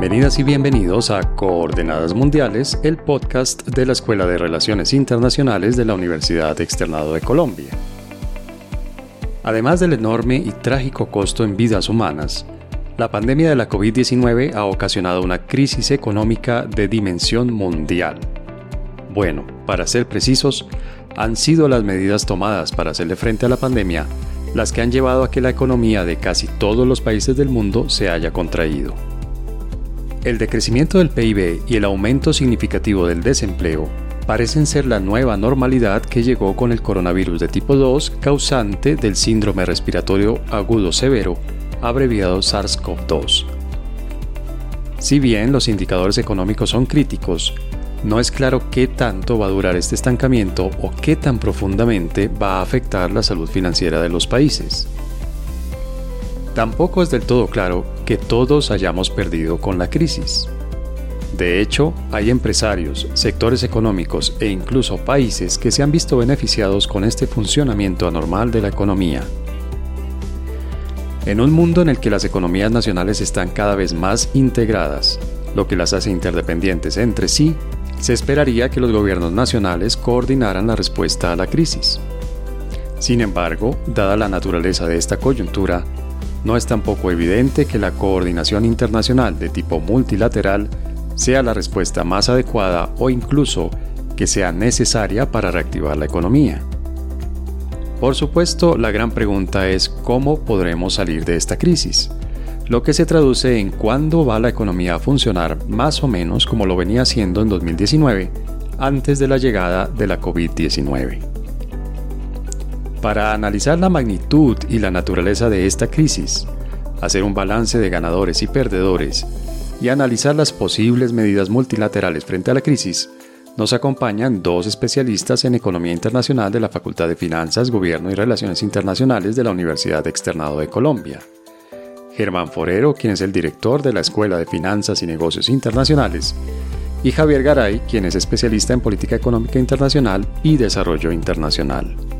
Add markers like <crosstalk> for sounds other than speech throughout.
Bienvenidas y bienvenidos a Coordenadas Mundiales, el podcast de la Escuela de Relaciones Internacionales de la Universidad Externado de Colombia. Además del enorme y trágico costo en vidas humanas, la pandemia de la COVID-19 ha ocasionado una crisis económica de dimensión mundial. Bueno, para ser precisos, han sido las medidas tomadas para hacerle frente a la pandemia las que han llevado a que la economía de casi todos los países del mundo se haya contraído. El decrecimiento del PIB y el aumento significativo del desempleo parecen ser la nueva normalidad que llegó con el coronavirus de tipo 2 causante del síndrome respiratorio agudo severo, abreviado SARS-CoV-2. Si bien los indicadores económicos son críticos, no es claro qué tanto va a durar este estancamiento o qué tan profundamente va a afectar la salud financiera de los países. Tampoco es del todo claro que todos hayamos perdido con la crisis. De hecho, hay empresarios, sectores económicos e incluso países que se han visto beneficiados con este funcionamiento anormal de la economía. En un mundo en el que las economías nacionales están cada vez más integradas, lo que las hace interdependientes entre sí, se esperaría que los gobiernos nacionales coordinaran la respuesta a la crisis. Sin embargo, dada la naturaleza de esta coyuntura, no es tampoco evidente que la coordinación internacional de tipo multilateral sea la respuesta más adecuada o incluso que sea necesaria para reactivar la economía. Por supuesto, la gran pregunta es cómo podremos salir de esta crisis, lo que se traduce en cuándo va la economía a funcionar más o menos como lo venía haciendo en 2019, antes de la llegada de la COVID-19. Para analizar la magnitud y la naturaleza de esta crisis, hacer un balance de ganadores y perdedores y analizar las posibles medidas multilaterales frente a la crisis, nos acompañan dos especialistas en economía internacional de la Facultad de Finanzas, Gobierno y Relaciones Internacionales de la Universidad Externado de Colombia. Germán Forero, quien es el director de la Escuela de Finanzas y Negocios Internacionales, y Javier Garay, quien es especialista en política económica internacional y desarrollo internacional.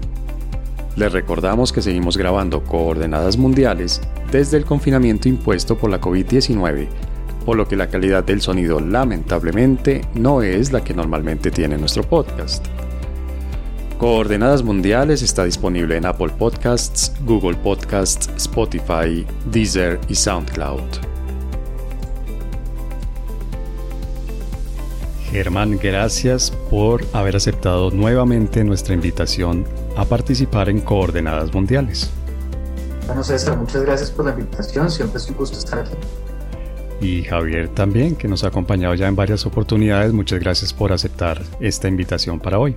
Les recordamos que seguimos grabando coordenadas mundiales desde el confinamiento impuesto por la COVID-19, por lo que la calidad del sonido lamentablemente no es la que normalmente tiene nuestro podcast. Coordenadas Mundiales está disponible en Apple Podcasts, Google Podcasts, Spotify, Deezer y SoundCloud. Germán, gracias por haber aceptado nuevamente nuestra invitación a participar en Coordenadas Mundiales. Bueno, César, muchas gracias por la invitación, siempre es un gusto estar aquí. Y Javier también, que nos ha acompañado ya en varias oportunidades, muchas gracias por aceptar esta invitación para hoy.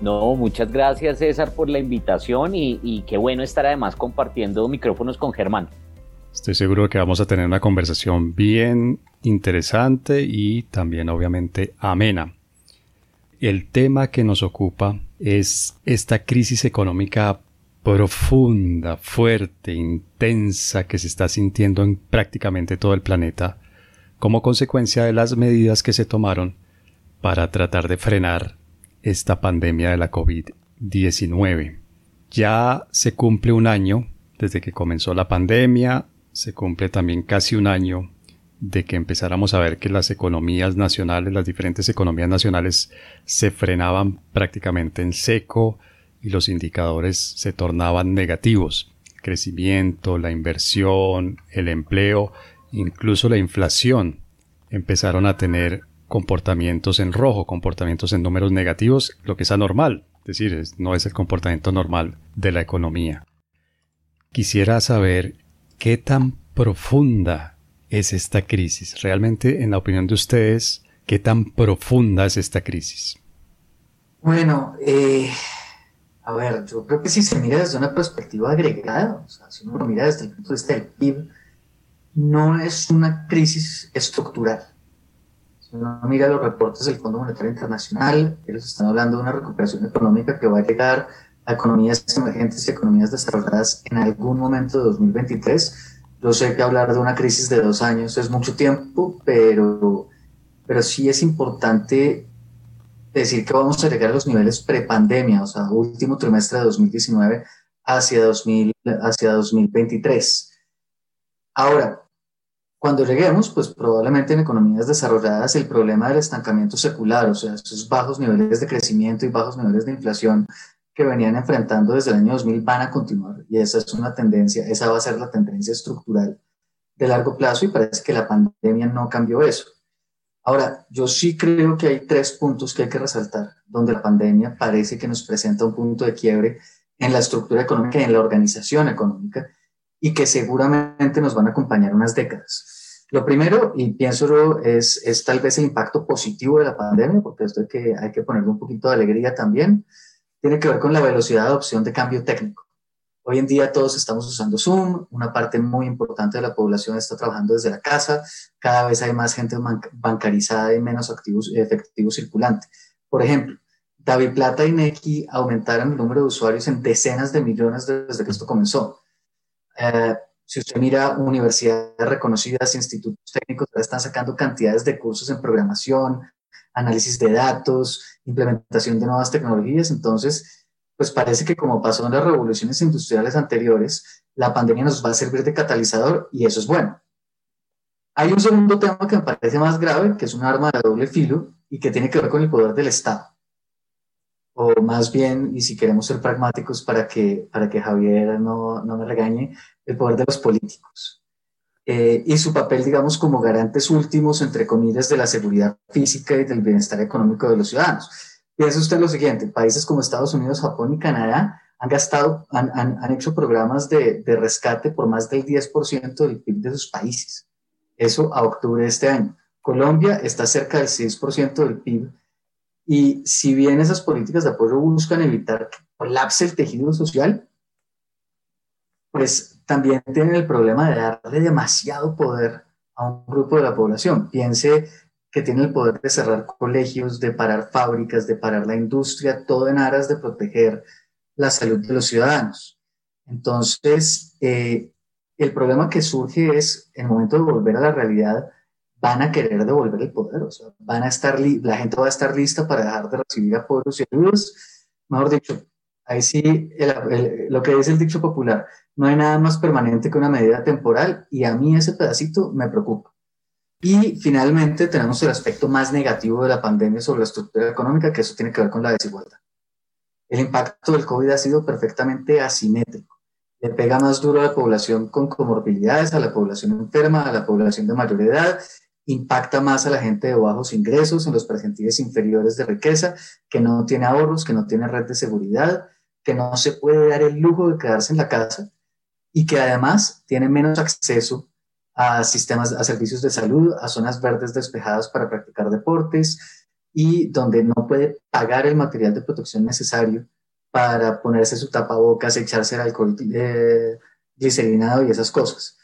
No, muchas gracias César por la invitación y, y qué bueno estar además compartiendo micrófonos con Germán. Estoy seguro que vamos a tener una conversación bien interesante y también obviamente amena. El tema que nos ocupa es esta crisis económica profunda, fuerte, intensa que se está sintiendo en prácticamente todo el planeta como consecuencia de las medidas que se tomaron para tratar de frenar esta pandemia de la COVID-19. Ya se cumple un año desde que comenzó la pandemia, se cumple también casi un año de que empezáramos a ver que las economías nacionales, las diferentes economías nacionales se frenaban prácticamente en seco y los indicadores se tornaban negativos. Crecimiento, la inversión, el empleo, incluso la inflación empezaron a tener comportamientos en rojo, comportamientos en números negativos, lo que es anormal, es decir, no es el comportamiento normal de la economía. Quisiera saber ¿Qué tan profunda es esta crisis? Realmente, en la opinión de ustedes, ¿qué tan profunda es esta crisis? Bueno, eh, a ver, yo creo que si se mira desde una perspectiva agregada, o sea, si uno lo mira desde el punto de vista del PIB, no es una crisis estructural. Si uno mira los reportes del Fondo Monetario Internacional, ellos están hablando de una recuperación económica que va a llegar a economías emergentes y economías desarrolladas en algún momento de 2023. Yo sé que hablar de una crisis de dos años es mucho tiempo, pero, pero sí es importante decir que vamos a llegar a los niveles prepandemia, o sea, último trimestre de 2019 hacia, 2000, hacia 2023. Ahora, Cuando lleguemos, pues probablemente en economías desarrolladas el problema del estancamiento secular, o sea, esos bajos niveles de crecimiento y bajos niveles de inflación que venían enfrentando desde el año 2000 van a continuar y esa es una tendencia, esa va a ser la tendencia estructural de largo plazo y parece que la pandemia no cambió eso. Ahora, yo sí creo que hay tres puntos que hay que resaltar, donde la pandemia parece que nos presenta un punto de quiebre en la estructura económica y en la organización económica y que seguramente nos van a acompañar unas décadas. Lo primero, y pienso es, es tal vez el impacto positivo de la pandemia, porque esto hay que, hay que ponerle un poquito de alegría también, tiene que ver con la velocidad de adopción de cambio técnico. Hoy en día todos estamos usando Zoom, una parte muy importante de la población está trabajando desde la casa, cada vez hay más gente bancarizada y menos activos, efectivo circulante. Por ejemplo, David Plata y Neki aumentaron el número de usuarios en decenas de millones desde que esto comenzó. Eh, si usted mira universidades reconocidas, institutos técnicos, están sacando cantidades de cursos en programación, análisis de datos, implementación de nuevas tecnologías. Entonces, pues parece que como pasó en las revoluciones industriales anteriores, la pandemia nos va a servir de catalizador y eso es bueno. Hay un segundo tema que me parece más grave, que es un arma de doble filo y que tiene que ver con el poder del Estado. O más bien, y si queremos ser pragmáticos para que, para que Javier no, no me regañe, el poder de los políticos. Eh, y su papel, digamos, como garantes últimos, entre comillas, de la seguridad física y del bienestar económico de los ciudadanos. Piensa usted lo siguiente, países como Estados Unidos, Japón y Canadá han gastado, han, han, han hecho programas de, de, rescate por más del 10% del PIB de sus países. Eso a octubre de este año. Colombia está cerca del 6% del PIB y si bien esas políticas de apoyo buscan evitar que colapse el tejido social, pues también tienen el problema de darle demasiado poder a un grupo de la población. Piense que tiene el poder de cerrar colegios, de parar fábricas, de parar la industria, todo en aras de proteger la salud de los ciudadanos. Entonces, eh, el problema que surge es, en el momento de volver a la realidad, van a querer devolver el poder, o sea, van a estar, la gente va a estar lista para dejar de recibir apoyos y ayudas. Mejor dicho, ahí sí, lo que dice el dicho popular, no hay nada más permanente que una medida temporal y a mí ese pedacito me preocupa. Y finalmente tenemos el aspecto más negativo de la pandemia sobre la estructura económica, que eso tiene que ver con la desigualdad. El impacto del COVID ha sido perfectamente asimétrico. Le pega más duro a la población con comorbilidades, a la población enferma, a la población de mayor edad, impacta más a la gente de bajos ingresos, en los percentiles inferiores de riqueza, que no tiene ahorros, que no tiene red de seguridad, que no se puede dar el lujo de quedarse en la casa y que además tiene menos acceso a sistemas, a servicios de salud, a zonas verdes despejadas para practicar deportes y donde no puede pagar el material de protección necesario para ponerse su tapabocas, echarse el alcohol eh, glicerinado y esas cosas.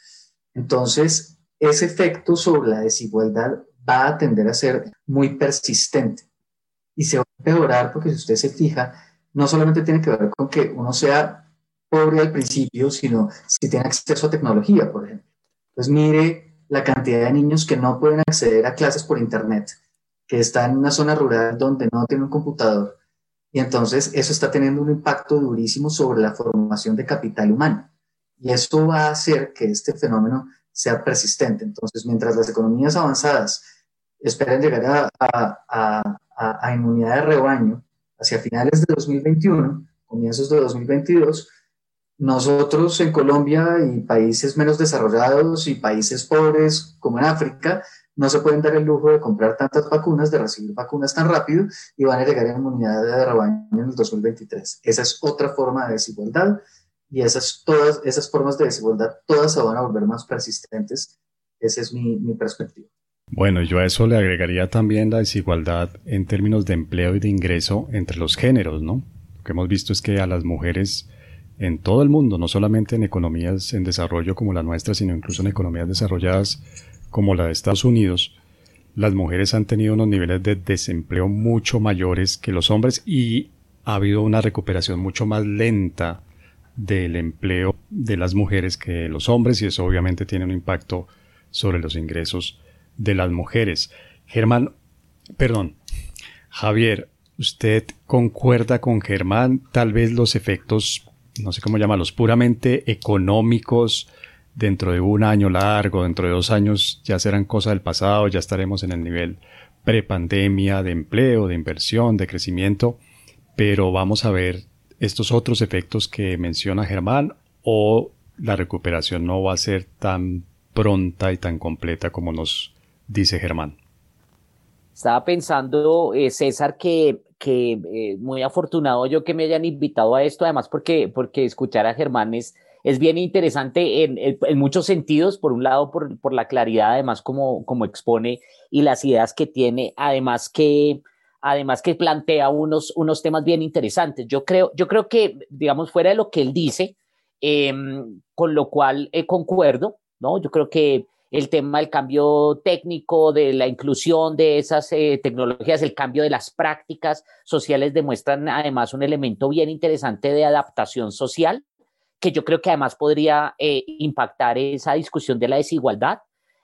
Entonces, ese efecto sobre la desigualdad va a tender a ser muy persistente y se va a empeorar porque si usted se fija, no solamente tiene que ver con que uno sea pobre al principio, sino si tiene acceso a tecnología, por ejemplo. Pues mire la cantidad de niños que no pueden acceder a clases por Internet, que están en una zona rural donde no tienen un computador. Y entonces eso está teniendo un impacto durísimo sobre la formación de capital humano. Y eso va a hacer que este fenómeno sea persistente. Entonces, mientras las economías avanzadas esperan llegar a, a, a, a inmunidad de rebaño hacia finales de 2021, comienzos de 2022, nosotros en Colombia y países menos desarrollados y países pobres como en África no se pueden dar el lujo de comprar tantas vacunas, de recibir vacunas tan rápido y van a llegar a inmunidad de rebaño en el 2023. Esa es otra forma de desigualdad y esas, todas esas formas de desigualdad todas se van a volver más persistentes. Esa es mi, mi perspectiva. Bueno, yo a eso le agregaría también la desigualdad en términos de empleo y de ingreso entre los géneros, ¿no? Lo que hemos visto es que a las mujeres en todo el mundo, no solamente en economías en desarrollo como la nuestra, sino incluso en economías desarrolladas como la de Estados Unidos, las mujeres han tenido unos niveles de desempleo mucho mayores que los hombres y ha habido una recuperación mucho más lenta del empleo de las mujeres que los hombres y eso obviamente tiene un impacto sobre los ingresos de las mujeres. Germán, perdón, Javier, ¿usted concuerda con Germán tal vez los efectos no sé cómo llamarlos, puramente económicos dentro de un año largo, dentro de dos años ya serán cosas del pasado, ya estaremos en el nivel prepandemia de empleo, de inversión, de crecimiento, pero vamos a ver estos otros efectos que menciona Germán o la recuperación no va a ser tan pronta y tan completa como nos dice Germán. Estaba pensando, eh, César, que, que eh, muy afortunado yo que me hayan invitado a esto, además porque, porque escuchar a Germán es, es bien interesante en, en, muchos sentidos, por un lado por, por la claridad, además como, como expone y las ideas que tiene, además que, además que plantea unos, unos temas bien interesantes. Yo creo, yo creo que, digamos, fuera de lo que él dice, em, con lo cual eh, concuerdo, ¿no? Yo creo que el tema del cambio técnico, de la inclusión de esas eh, tecnologías, el cambio de las prácticas sociales demuestran además un elemento bien interesante de adaptación social, que yo creo que además podría eh, impactar esa discusión de la desigualdad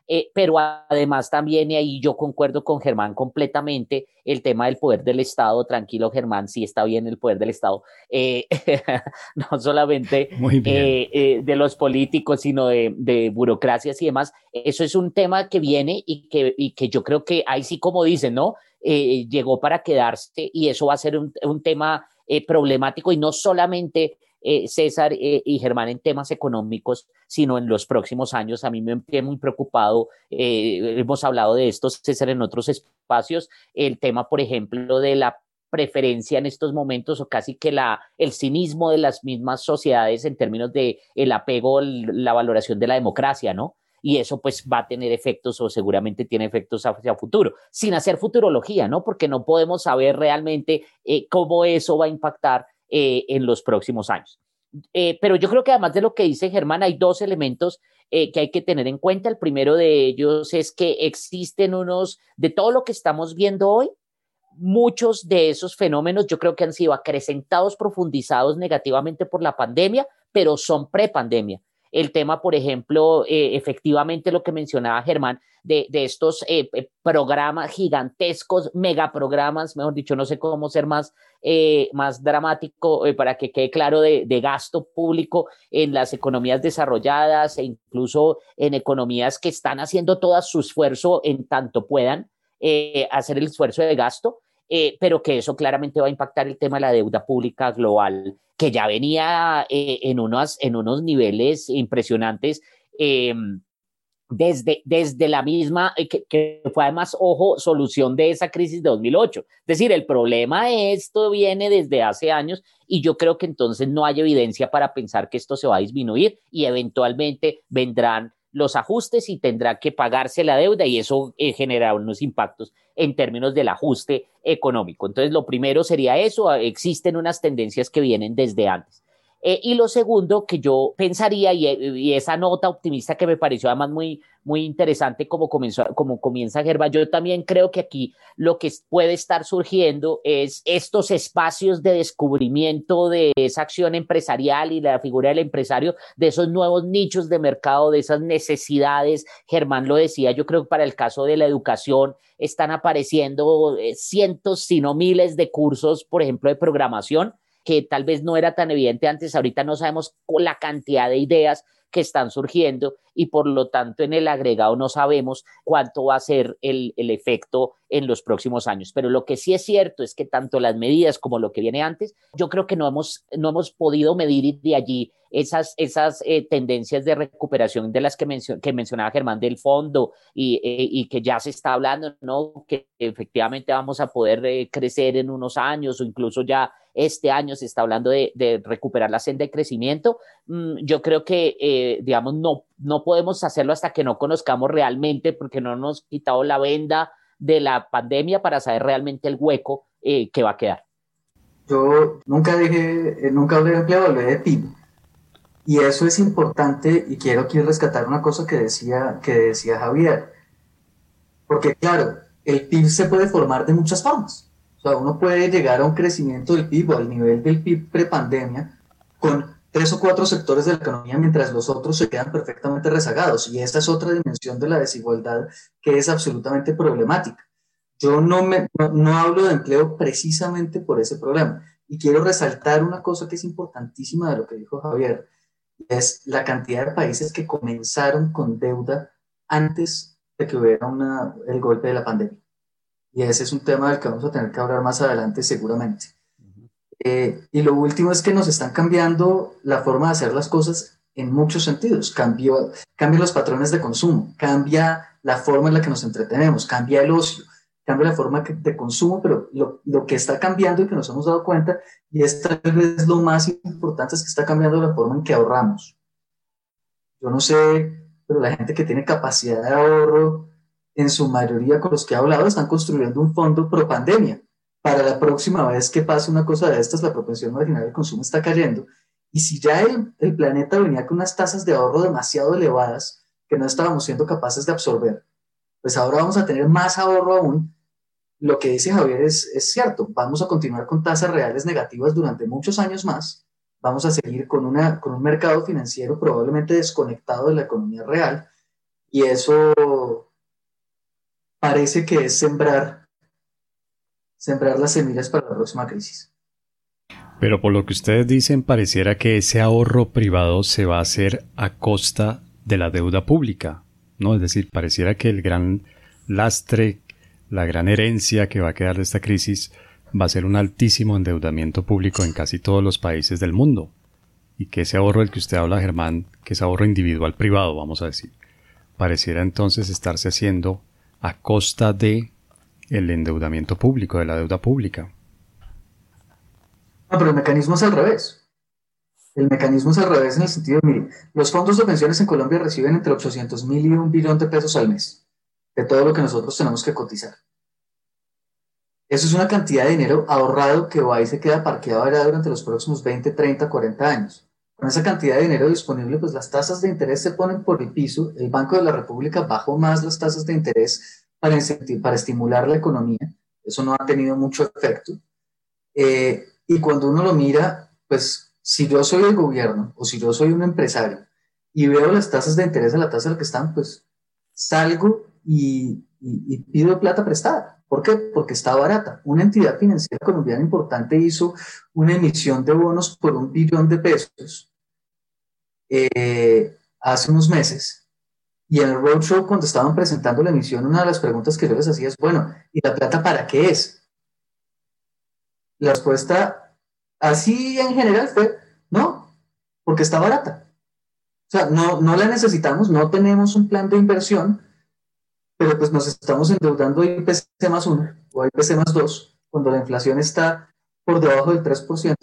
eh, pero además también, y ahí yo concuerdo con Germán completamente, el tema del poder del Estado, tranquilo Germán, sí está bien el poder del Estado, eh, <laughs> no solamente eh, de los políticos, sino de, de, burocracias y demás, eso es un tema que viene y que, y que yo creo que ahí sí como dicen, ¿no? llegó para quedarse y eso va a ser un, un tema problemático y no solamente eh, César eh, y Germán en temas económicos, sino en los próximos años. A mí me tiene muy preocupado, eh, hemos hablado de esto, César, en otros espacios, el tema, por ejemplo, de la preferencia en estos momentos o casi que la, el cinismo de las mismas sociedades en términos de el apego, la valoración de la democracia, ¿no? y eso pues va a tener efectos o seguramente tiene efectos hacia futuro, sin hacer futurología, ¿no? Porque no podemos saber realmente cómo eso va a impactar eh, en los próximos años. Eh, pero yo creo que además de lo que dice Germán, hay dos elementos eh, que hay que tener en cuenta. El primero de ellos es que existen unos, de todo lo que estamos viendo hoy, muchos de esos fenómenos yo creo que han sido acrecentados, profundizados negativamente por la pandemia, pero son prepandemia el tema, por ejemplo, eh, efectivamente lo que mencionaba Germán, de, estos eh, eh, programas gigantescos, megaprogramas, mejor dicho, no sé cómo ser más, más dramático para que quede claro, de, de, gasto público en las economías desarrolladas e incluso en economías que están haciendo todo su esfuerzo en tanto puedan hacer el esfuerzo de gasto. Pero que eso claramente va a impactar el tema de la deuda pública global que ya venía eh, en, unos, en unos niveles impresionantes. Em, desde, desde la misma, eh, que, fue además, ojo, solución de esa crisis de 2008. Es decir, el problema esto viene desde hace años y yo creo que entonces no hay evidencia para pensar que esto se va a disminuir y eventualmente vendrán los ajustes y tendrá que pagarse la deuda y eso eh, genera unos impactos en términos del ajuste económico. Entonces, lo primero sería eso, existen unas tendencias que vienen desde antes. Eh, y lo segundo que yo pensaría, y, esa nota optimista que me pareció además muy, muy interesante como, comenzó, como comienza Gerba, yo también creo que aquí lo que puede estar surgiendo es estos espacios de descubrimiento de esa acción empresarial y la figura del empresario, de esos nuevos nichos de mercado, de esas necesidades. Germán lo decía, yo creo que para el caso de la educación están apareciendo eh, cientos, si no miles de cursos, por ejemplo, de programación que tal vez no era tan evidente antes, ahorita no sabemos la cantidad de ideas que están surgiendo y por lo tanto en el agregado no sabemos cuánto va a ser el, el, efecto en los próximos años. Pero lo que sí es cierto es que tanto las medidas como lo que viene antes, yo creo que no hemos, no hemos podido medir de allí esas, esas eh, tendencias de recuperación de las que, que mencionaba Germán del fondo y, eh, y, que ya se está hablando, ¿no? Que efectivamente vamos a poder eh, crecer en unos años o incluso ya este año se está hablando de, de recuperar la senda de crecimiento. Mm, yo creo que, digamos, no, no podemos hacerlo hasta que no conozcamos realmente, porque no nos hemos quitado la venda de la pandemia para saber realmente el hueco que va a quedar. Yo nunca dije, nunca hablé de empleo, hablé de PIB. Y eso es importante y quiero aquí rescatar una cosa que decía, que decía Javier. Porque claro, el PIB se puede formar de muchas formas. Uno puede llegar a un crecimiento del PIB o al nivel del PIB prepandemia con tres o cuatro sectores de la economía mientras los otros se quedan perfectamente rezagados. Y esta es otra dimensión de la desigualdad que es absolutamente problemática. Yo no, me, no, no hablo de empleo precisamente por ese problema. Y quiero resaltar una cosa que es importantísima de lo que dijo Javier es la cantidad de países que comenzaron con deuda antes de que hubiera una, el golpe de la pandemia. Y ese es un tema del que vamos a tener que hablar más adelante seguramente. Eh, y lo último es que nos están cambiando la forma de hacer las cosas en muchos sentidos. Cambió, cambian los patrones de consumo, cambia la forma en la que nos entretenemos, cambia el ocio, cambia la forma de consumo, pero lo, lo, que está cambiando y que nos hemos dado cuenta, y es tal vez lo más importante, es que está cambiando la forma en que ahorramos. Yo no sé, pero la gente que tiene capacidad de ahorro, en su mayoría con los que he hablado, están construyendo un fondo pro pandemia. Para la próxima vez que pase una cosa de estas, la propensión marginal del consumo está cayendo. Y si ya el, el planeta venía con unas tasas de ahorro demasiado elevadas que no estábamos siendo capaces de absorber, pues ahora vamos a tener más ahorro aún lo que dice Javier es, es, cierto, vamos a continuar con tasas reales negativas durante muchos años más, vamos a seguir con, una, con un mercado financiero probablemente desconectado de la economía real y eso parece que es sembrar, sembrar las semillas para la próxima crisis. Pero por lo que ustedes dicen, pareciera que ese ahorro privado se va a hacer a costa de la deuda pública, ¿no? Es decir, pareciera que el gran lastre la gran herencia que va a quedar de esta crisis va a ser un altísimo endeudamiento público en casi todos los países del mundo. Y que ese ahorro del que usted habla, Germán, que es ahorro individual privado, vamos a decir, pareciera entonces estarse haciendo a costa de el endeudamiento público, de la deuda pública. No, pero el mecanismo es al revés. El mecanismo es al revés en el sentido, mire, los fondos de pensiones en Colombia reciben entre 800 mil y un billón de pesos al mes de todo lo que nosotros tenemos que cotizar. Eso es una cantidad de dinero ahorrado que va y se queda parqueado durante los próximos 20, 30, 40 años. Con esa cantidad de dinero disponible, pues las tasas de interés se ponen por el piso. El Banco de la República bajó más las tasas de interés para, para estimular la economía. Eso no ha tenido mucho efecto. Eh, y cuando uno lo mira, pues si yo soy el gobierno o si yo soy un empresario y veo las tasas de interés a la tasa a la que están, pues salgo y, pido plata prestada. ¿Por qué? Porque está barata. Una entidad financiera colombiana importante hizo una emisión de bonos por un billón de pesos eh, hace unos meses. Y en el roadshow, cuando estaban presentando la emisión, una de las preguntas que yo les hacía es, bueno, ¿y la plata para qué es? La respuesta, así en general, fue, no, porque está barata. O sea, no, no la necesitamos, no tenemos un plan de inversión, pero pues nos estamos endeudando a IPC más 1 o a IPC más 2 cuando la inflación está por debajo del 3%.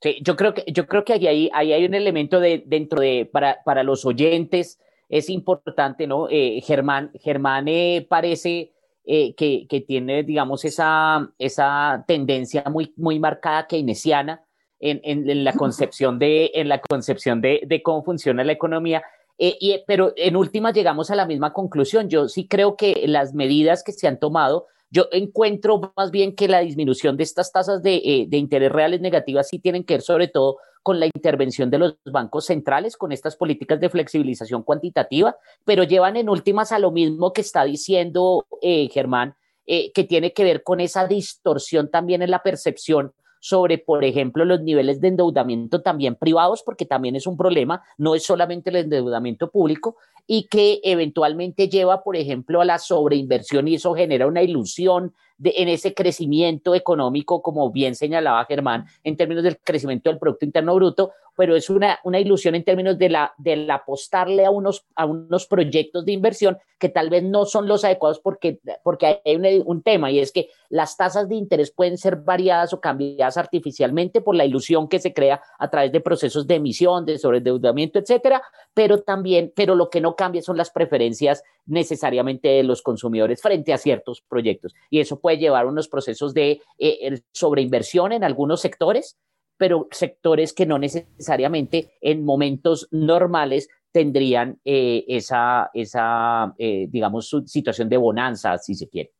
Sí, yo creo que, yo creo que ahí, ahí, hay un elemento de, dentro de, para, para los oyentes, es importante, ¿no? Eh, Germán, Germán eh, parece eh, que, que, tiene, digamos, esa, esa tendencia muy, muy marcada keynesiana en, en, en la concepción, de, en la concepción de, de cómo funciona la economía eh, y, pero en última llegamos a la misma conclusión. Yo sí creo que las medidas que se han tomado, yo encuentro más bien que la disminución de estas tasas de, eh, de interés reales negativas sí tienen que ver sobre todo con la intervención de los bancos centrales, con estas políticas de flexibilización cuantitativa, pero llevan en últimas a lo mismo que está diciendo eh, Germán, que tiene que ver con esa distorsión también en la percepción sobre, por ejemplo, los niveles de endeudamiento también privados, porque también es un problema, no es solamente el endeudamiento público, y que eventualmente lleva, por ejemplo, a la sobreinversión y eso genera una ilusión de, en ese crecimiento económico, como bien señalaba Germán, en términos del crecimiento del Producto Interno Bruto, pero es una, una ilusión en términos de la, de apostarle a unos, a unos proyectos de inversión que tal vez no son los adecuados porque, porque hay un, un tema y es que las tasas de interés pueden ser variadas o cambiadas artificialmente por la ilusión que se crea a través de procesos de emisión, de sobreendeudamiento, etcétera, pero también, pero lo que no cambia son las preferencias necesariamente de los consumidores frente a ciertos proyectos. Y eso puede llevar a unos procesos de eh, sobreinversión en algunos sectores, pero sectores que no necesariamente en momentos normales tendrían eh, esa, esa eh, digamos, situación de bonanza, si se quiere.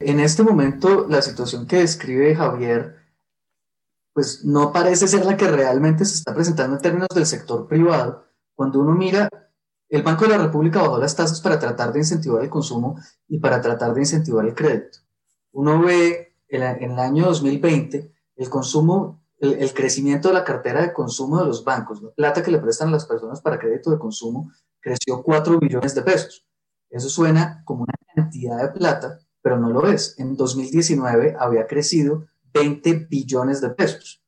En este momento, la situación que describe Javier, pues no parece ser la que realmente se está presentando en términos del sector privado. Cuando uno mira, el Banco de la República bajó las tasas para tratar de incentivar el consumo y para tratar de incentivar el crédito. Uno ve en el año 2020 el consumo el, crecimiento de la cartera de consumo de los bancos, la plata que le prestan a las personas para crédito de consumo, creció 4 billones de pesos. Eso suena como una cantidad de plata, pero no lo es. En 2019 había crecido 20 billones de pesos.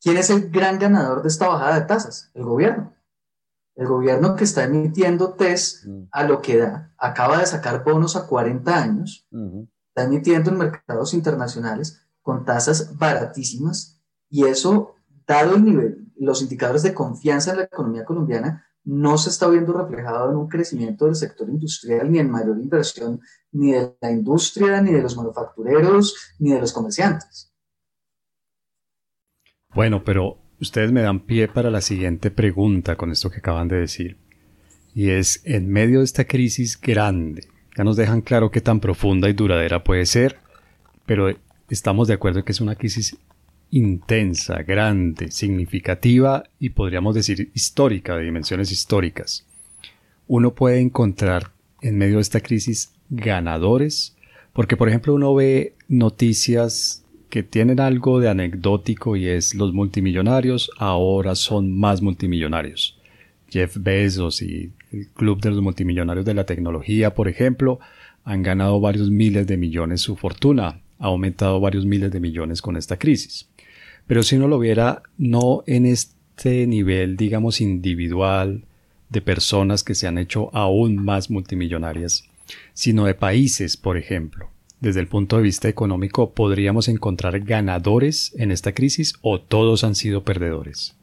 ¿Quién es el gran ganador de esta bajada de tasas? El gobierno. El gobierno que está emitiendo test mm. a lo que da, acaba de sacar bonos a 40 años, está emitiendo en mercados internacionales con tasas baratísimas y eso, dado el nivel, los indicadores de confianza en la economía colombiana, no se está viendo reflejado en un crecimiento del sector industrial, ni en mayor inversión, ni de la industria, ni de los manufactureros, ni de los comerciantes. Bueno, pero ustedes me dan pie para la siguiente pregunta con esto que acaban de decir. Y es, en medio de esta crisis grande, ya nos dejan claro qué tan profunda y duradera puede ser, pero estamos de acuerdo en que es una crisis intensa, grande, significativa y podríamos decir histórica, de dimensiones históricas. Uno puede encontrar en medio de esta crisis ganadores, porque por ejemplo uno ve noticias que tienen algo de anecdótico y es los multimillonarios ahora son más multimillonarios. Jeff Bezos y el Club de los Multimillonarios de la Tecnología, por ejemplo, han ganado varios miles de millones su fortuna, ha aumentado varios miles de millones con esta crisis. Pero si uno lo viera no en este nivel, digamos, individual de personas que se han hecho aún más multimillonarias, sino de países, por ejemplo. Desde el punto de vista económico, ¿podríamos encontrar ganadores en esta crisis o todos han sido perdedores?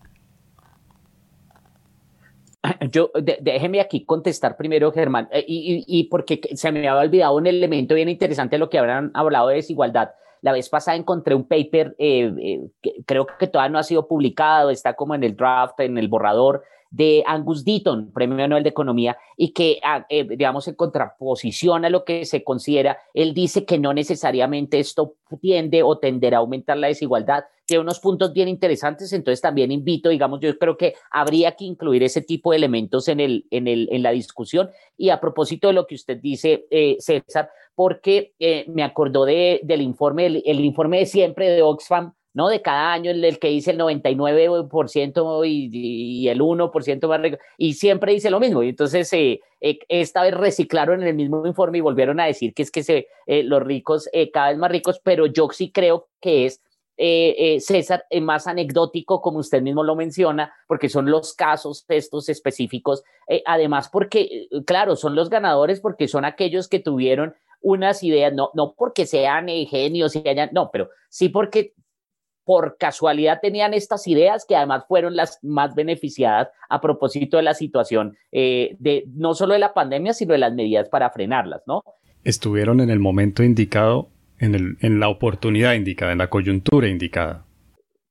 Yo, déjeme aquí contestar primero, Germán, eh, y, porque se me había olvidado un elemento bien interesante de lo que habrán hablado de desigualdad. La vez pasada encontré un paper, eh, eh, que creo que todavía no ha sido publicado, está como en el draft, en el borrador, de Angus Deaton, Premio Nobel de Economía, y que, ah, eh, digamos, en contraposición a lo que se considera, él dice que no necesariamente esto tiende o tenderá a aumentar la desigualdad. Tiene unos puntos bien interesantes, entonces también invito, digamos, yo creo que habría que incluir ese tipo de elementos en, el, en, el, en la discusión. Y a propósito de lo que usted dice, eh, César, porque eh, me acordó de, del informe, el informe de siempre de Oxfam, ¿no? De cada año, el, que dice el 99% y, y, el 1% más rico, y siempre dice lo mismo. Y entonces, eh, eh, esta vez reciclaron el mismo informe y volvieron a decir que es que se, eh, los ricos cada vez más ricos, pero yo sí creo que es César, más anecdótico, como usted mismo lo menciona, porque son los casos estos específicos, además porque, claro, son los ganadores porque son aquellos que tuvieron unas ideas, no, no porque sean genios y no, pero sí porque por casualidad tenían estas ideas que además fueron las más beneficiadas a propósito de la situación eh, de no solo de la pandemia, sino de las medidas para frenarlas, ¿no? Estuvieron en el momento indicado, en, el, en la oportunidad indicada, en la coyuntura indicada.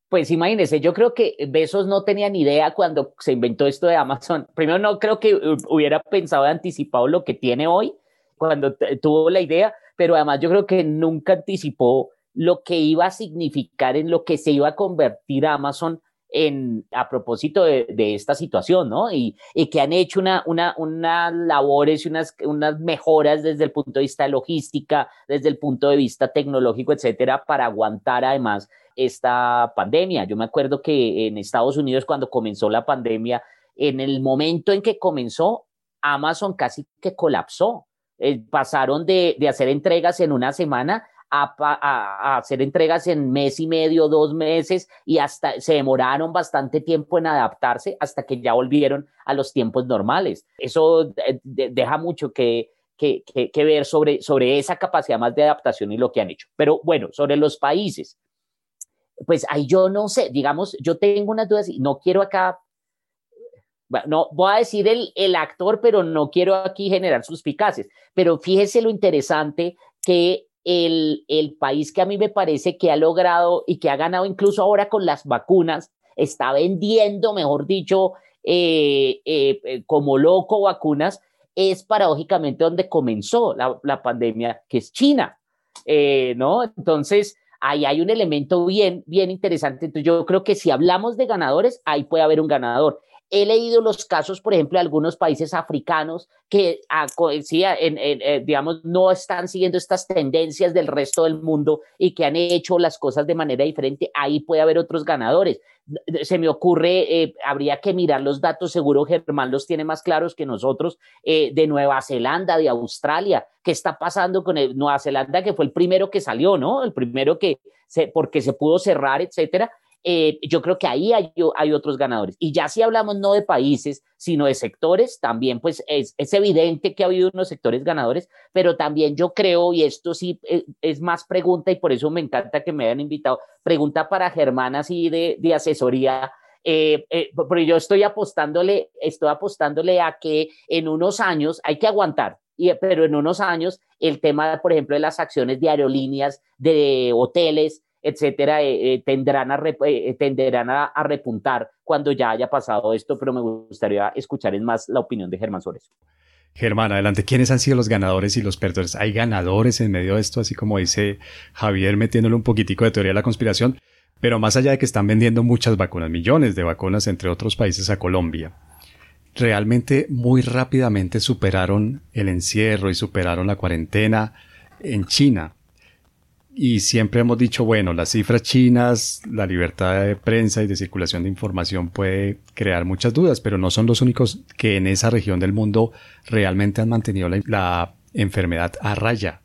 Pues imagínense, yo creo que Besos no tenía ni idea cuando se inventó esto de Amazon. Primero, no creo que hubiera pensado, anticipado lo que tiene hoy cuando tuvo la idea, pero además yo creo que nunca anticipó lo que iba a significar en lo que se iba a convertir Amazon en, a propósito de, esta situación, ¿no? Y, que han hecho una, una, unas labores y unas, mejoras desde el punto de vista logística, desde el punto de vista tecnológico, etcétera, para aguantar además esta pandemia. Yo me acuerdo que en Estados Unidos, cuando comenzó la pandemia, en el momento en que comenzó, Amazon casi que colapsó. Eh, pasaron de hacer entregas en una semana a, hacer entregas en mes y medio, dos meses, y hasta se demoraron bastante tiempo en adaptarse hasta que ya volvieron a los tiempos normales. Eso eh, deja mucho que, que, que, ver sobre, sobre esa capacidad más de adaptación y lo que han hecho. Pero bueno, sobre los países, pues ahí yo no sé, digamos, yo tengo unas dudas y no quiero acá no voy a decir el, el, actor, pero no quiero aquí generar suspicacias. Pero fíjese lo interesante que el, el país que a mí me parece que ha logrado y que ha ganado incluso ahora con las vacunas, está vendiendo, mejor dicho, eh, eh, eh, como loco vacunas, es paradójicamente donde comenzó la, la pandemia, que es China, ¿no? Entonces, ahí hay un elemento bien, bien interesante. Entonces, yo creo que si hablamos de ganadores, ahí puede haber un ganador. He leído los casos, por ejemplo, de algunos países africanos que, ah, eh, digamos, no están siguiendo estas tendencias del resto del mundo y que han hecho las cosas de manera diferente. Ahí puede haber otros ganadores. Se me ocurre, eh, habría que mirar los datos, seguro Germán los tiene más claros que nosotros, eh, de Nueva Zelanda, de Australia. ¿Qué está pasando con Nueva Zelanda, que fue el primero que salió, ¿no? El primero que, se, porque se pudo cerrar, etcétera eh, yo creo que ahí hay, hay, otros ganadores. Y ya si hablamos no de países, sino de sectores, también pues es, es, evidente que ha habido unos sectores ganadores, pero también yo creo, y esto sí es, es, más pregunta y por eso me encanta que me hayan invitado, pregunta para Germán así de, de asesoría. Eh, eh, pero yo estoy apostándole, estoy apostándole a que en unos años hay que aguantar, y, pero en unos años el tema, por ejemplo, de las acciones de aerolíneas, de hoteles, etcétera, eh, eh, tendrán, a, eh, tenderán a, repuntar cuando ya haya pasado esto, pero me gustaría escuchar en más la opinión de Germán sobre eso. Germán, adelante. ¿Quiénes han sido los ganadores y los perdedores? ¿Hay ganadores en medio de esto, así como dice Javier, metiéndole un poquitico de teoría de la conspiración? Pero más allá de que están vendiendo muchas vacunas, millones de vacunas entre otros países a Colombia, realmente muy rápidamente superaron el encierro y superaron la cuarentena en China y siempre hemos dicho, bueno, las cifras chinas, la libertad de prensa y de circulación de información puede crear muchas dudas, pero no son los únicos que en esa región del mundo realmente han mantenido la, enfermedad a raya.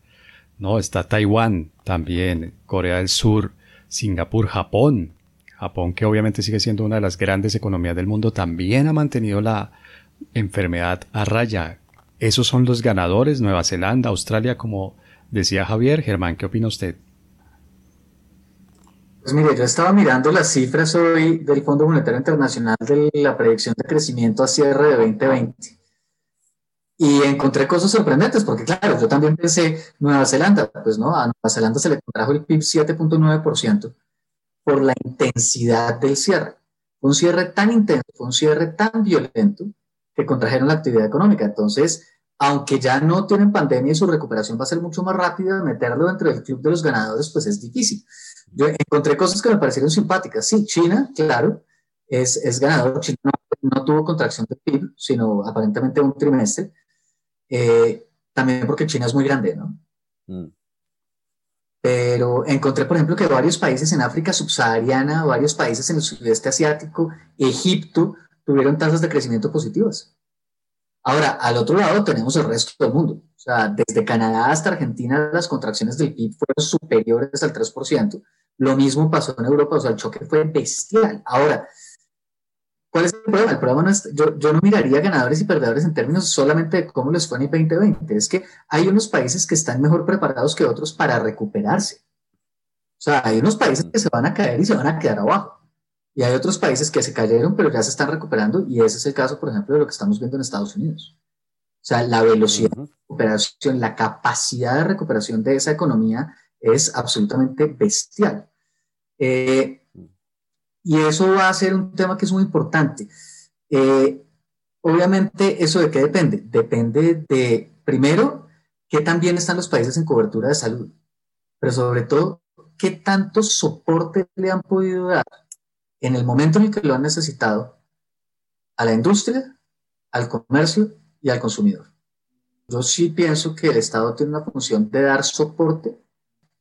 No, está Taiwán también, Corea del Sur, Singapur, Japón. Japón, que obviamente sigue siendo una de las grandes economías del mundo, también ha mantenido la enfermedad a raya. Esos son los ganadores, Nueva Zelanda, Australia, como Decía Javier, Germán, ¿qué opina usted? Pues mire, yo estaba mirando las cifras hoy del Fondo Monetario Internacional de la predicción de crecimiento a cierre de 2020 y encontré cosas sorprendentes, porque claro, yo también pensé Nueva Zelanda, pues no, a Nueva Zelanda se le contrajo el PIB 7.9% por la intensidad del cierre. Un cierre tan intenso, un cierre tan violento que contrajeron la actividad económica. Entonces, aunque ya no tienen pandemia y su recuperación va a ser mucho más rápida, meterlo dentro del club de los ganadores, pues es difícil. Yo encontré cosas que me parecieron simpáticas. Sí, China, claro, es, es ganador. China no, tuvo contracción de PIB, sino aparentemente un trimestre. Eh, también porque China es muy grande, ¿no? Mm. Pero encontré, por ejemplo, que varios países en África subsahariana, varios países en el sudeste asiático, Egipto, tuvieron tasas de crecimiento positivas. Ahora, al otro lado tenemos el resto del mundo. O sea, desde Canadá hasta Argentina las contracciones del PIB fueron superiores al 3%. Lo mismo pasó en Europa, o sea, el choque fue bestial. Ahora, ¿cuál es el problema? El problema no es, yo, yo no miraría ganadores y perdedores en términos solamente de cómo les fue en el 2020. Es que hay unos países que están mejor preparados que otros para recuperarse. O sea, hay unos países que se van a caer y se van a quedar abajo. Y hay otros países que se cayeron, pero ya se están recuperando, y ese es el caso, por ejemplo, de lo que estamos viendo en Estados Unidos. O sea, la velocidad de recuperación, la capacidad de recuperación de esa economía es absolutamente bestial. Eh, y eso va a ser un tema que es muy importante. Eh, obviamente, ¿eso de qué depende? Depende de, primero, qué tan bien están los países en cobertura de salud, pero sobre todo, qué tanto soporte le han podido dar en el momento en el que lo han necesitado a la industria, al comercio y al consumidor. Yo sí pienso que el Estado tiene una función de dar soporte.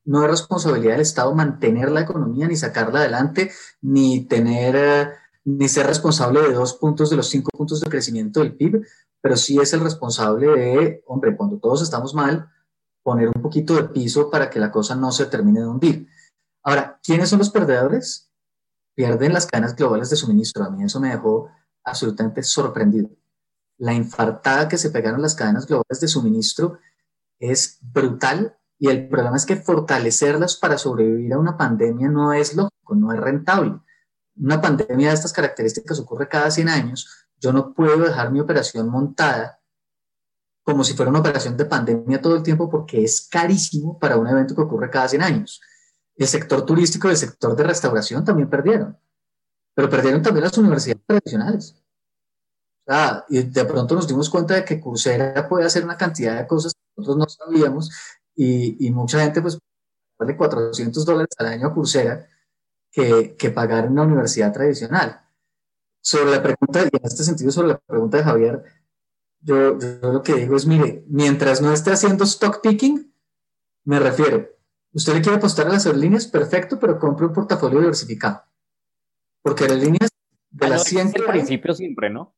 No es responsabilidad del Estado mantener la economía, ni sacarla adelante, ni tener, eh, ni ser responsable de dos puntos de los cinco puntos de crecimiento del PIB, pero sí es el responsable de, hombre, cuando todos estamos mal, poner un poquito de piso para que la cosa no se termine de hundir. Ahora, ¿quiénes son los perdedores? Pierden las cadenas globales de suministro. A mí eso me dejó absolutamente sorprendido. La infartada que se pegaron las cadenas globales de suministro es brutal y el problema es que fortalecerlas para sobrevivir a una pandemia no es lógico, no es rentable. Una pandemia de estas características ocurre cada 100 años. Yo no puedo dejar mi operación montada como si fuera una operación de pandemia todo el tiempo porque es carísimo para un evento que ocurre cada 100 años. El sector turístico y el sector de restauración también perdieron, pero perdieron también las universidades tradicionales. y de pronto nos dimos cuenta de que Coursera puede hacer una cantidad de cosas que nosotros no sabíamos y, mucha gente pues vale 400 dólares al año a Coursera que, que pagar en una universidad tradicional. Sobre la pregunta, y en este sentido sobre la pregunta de Javier, yo, yo lo que digo es, mire, mientras no esté haciendo stock picking, me refiero, usted le quiere apostar a las aerolíneas, perfecto, pero compre un portafolio diversificado. Porque aerolíneas de Ah, las no, 100 es que hay, principio siempre, ¿no?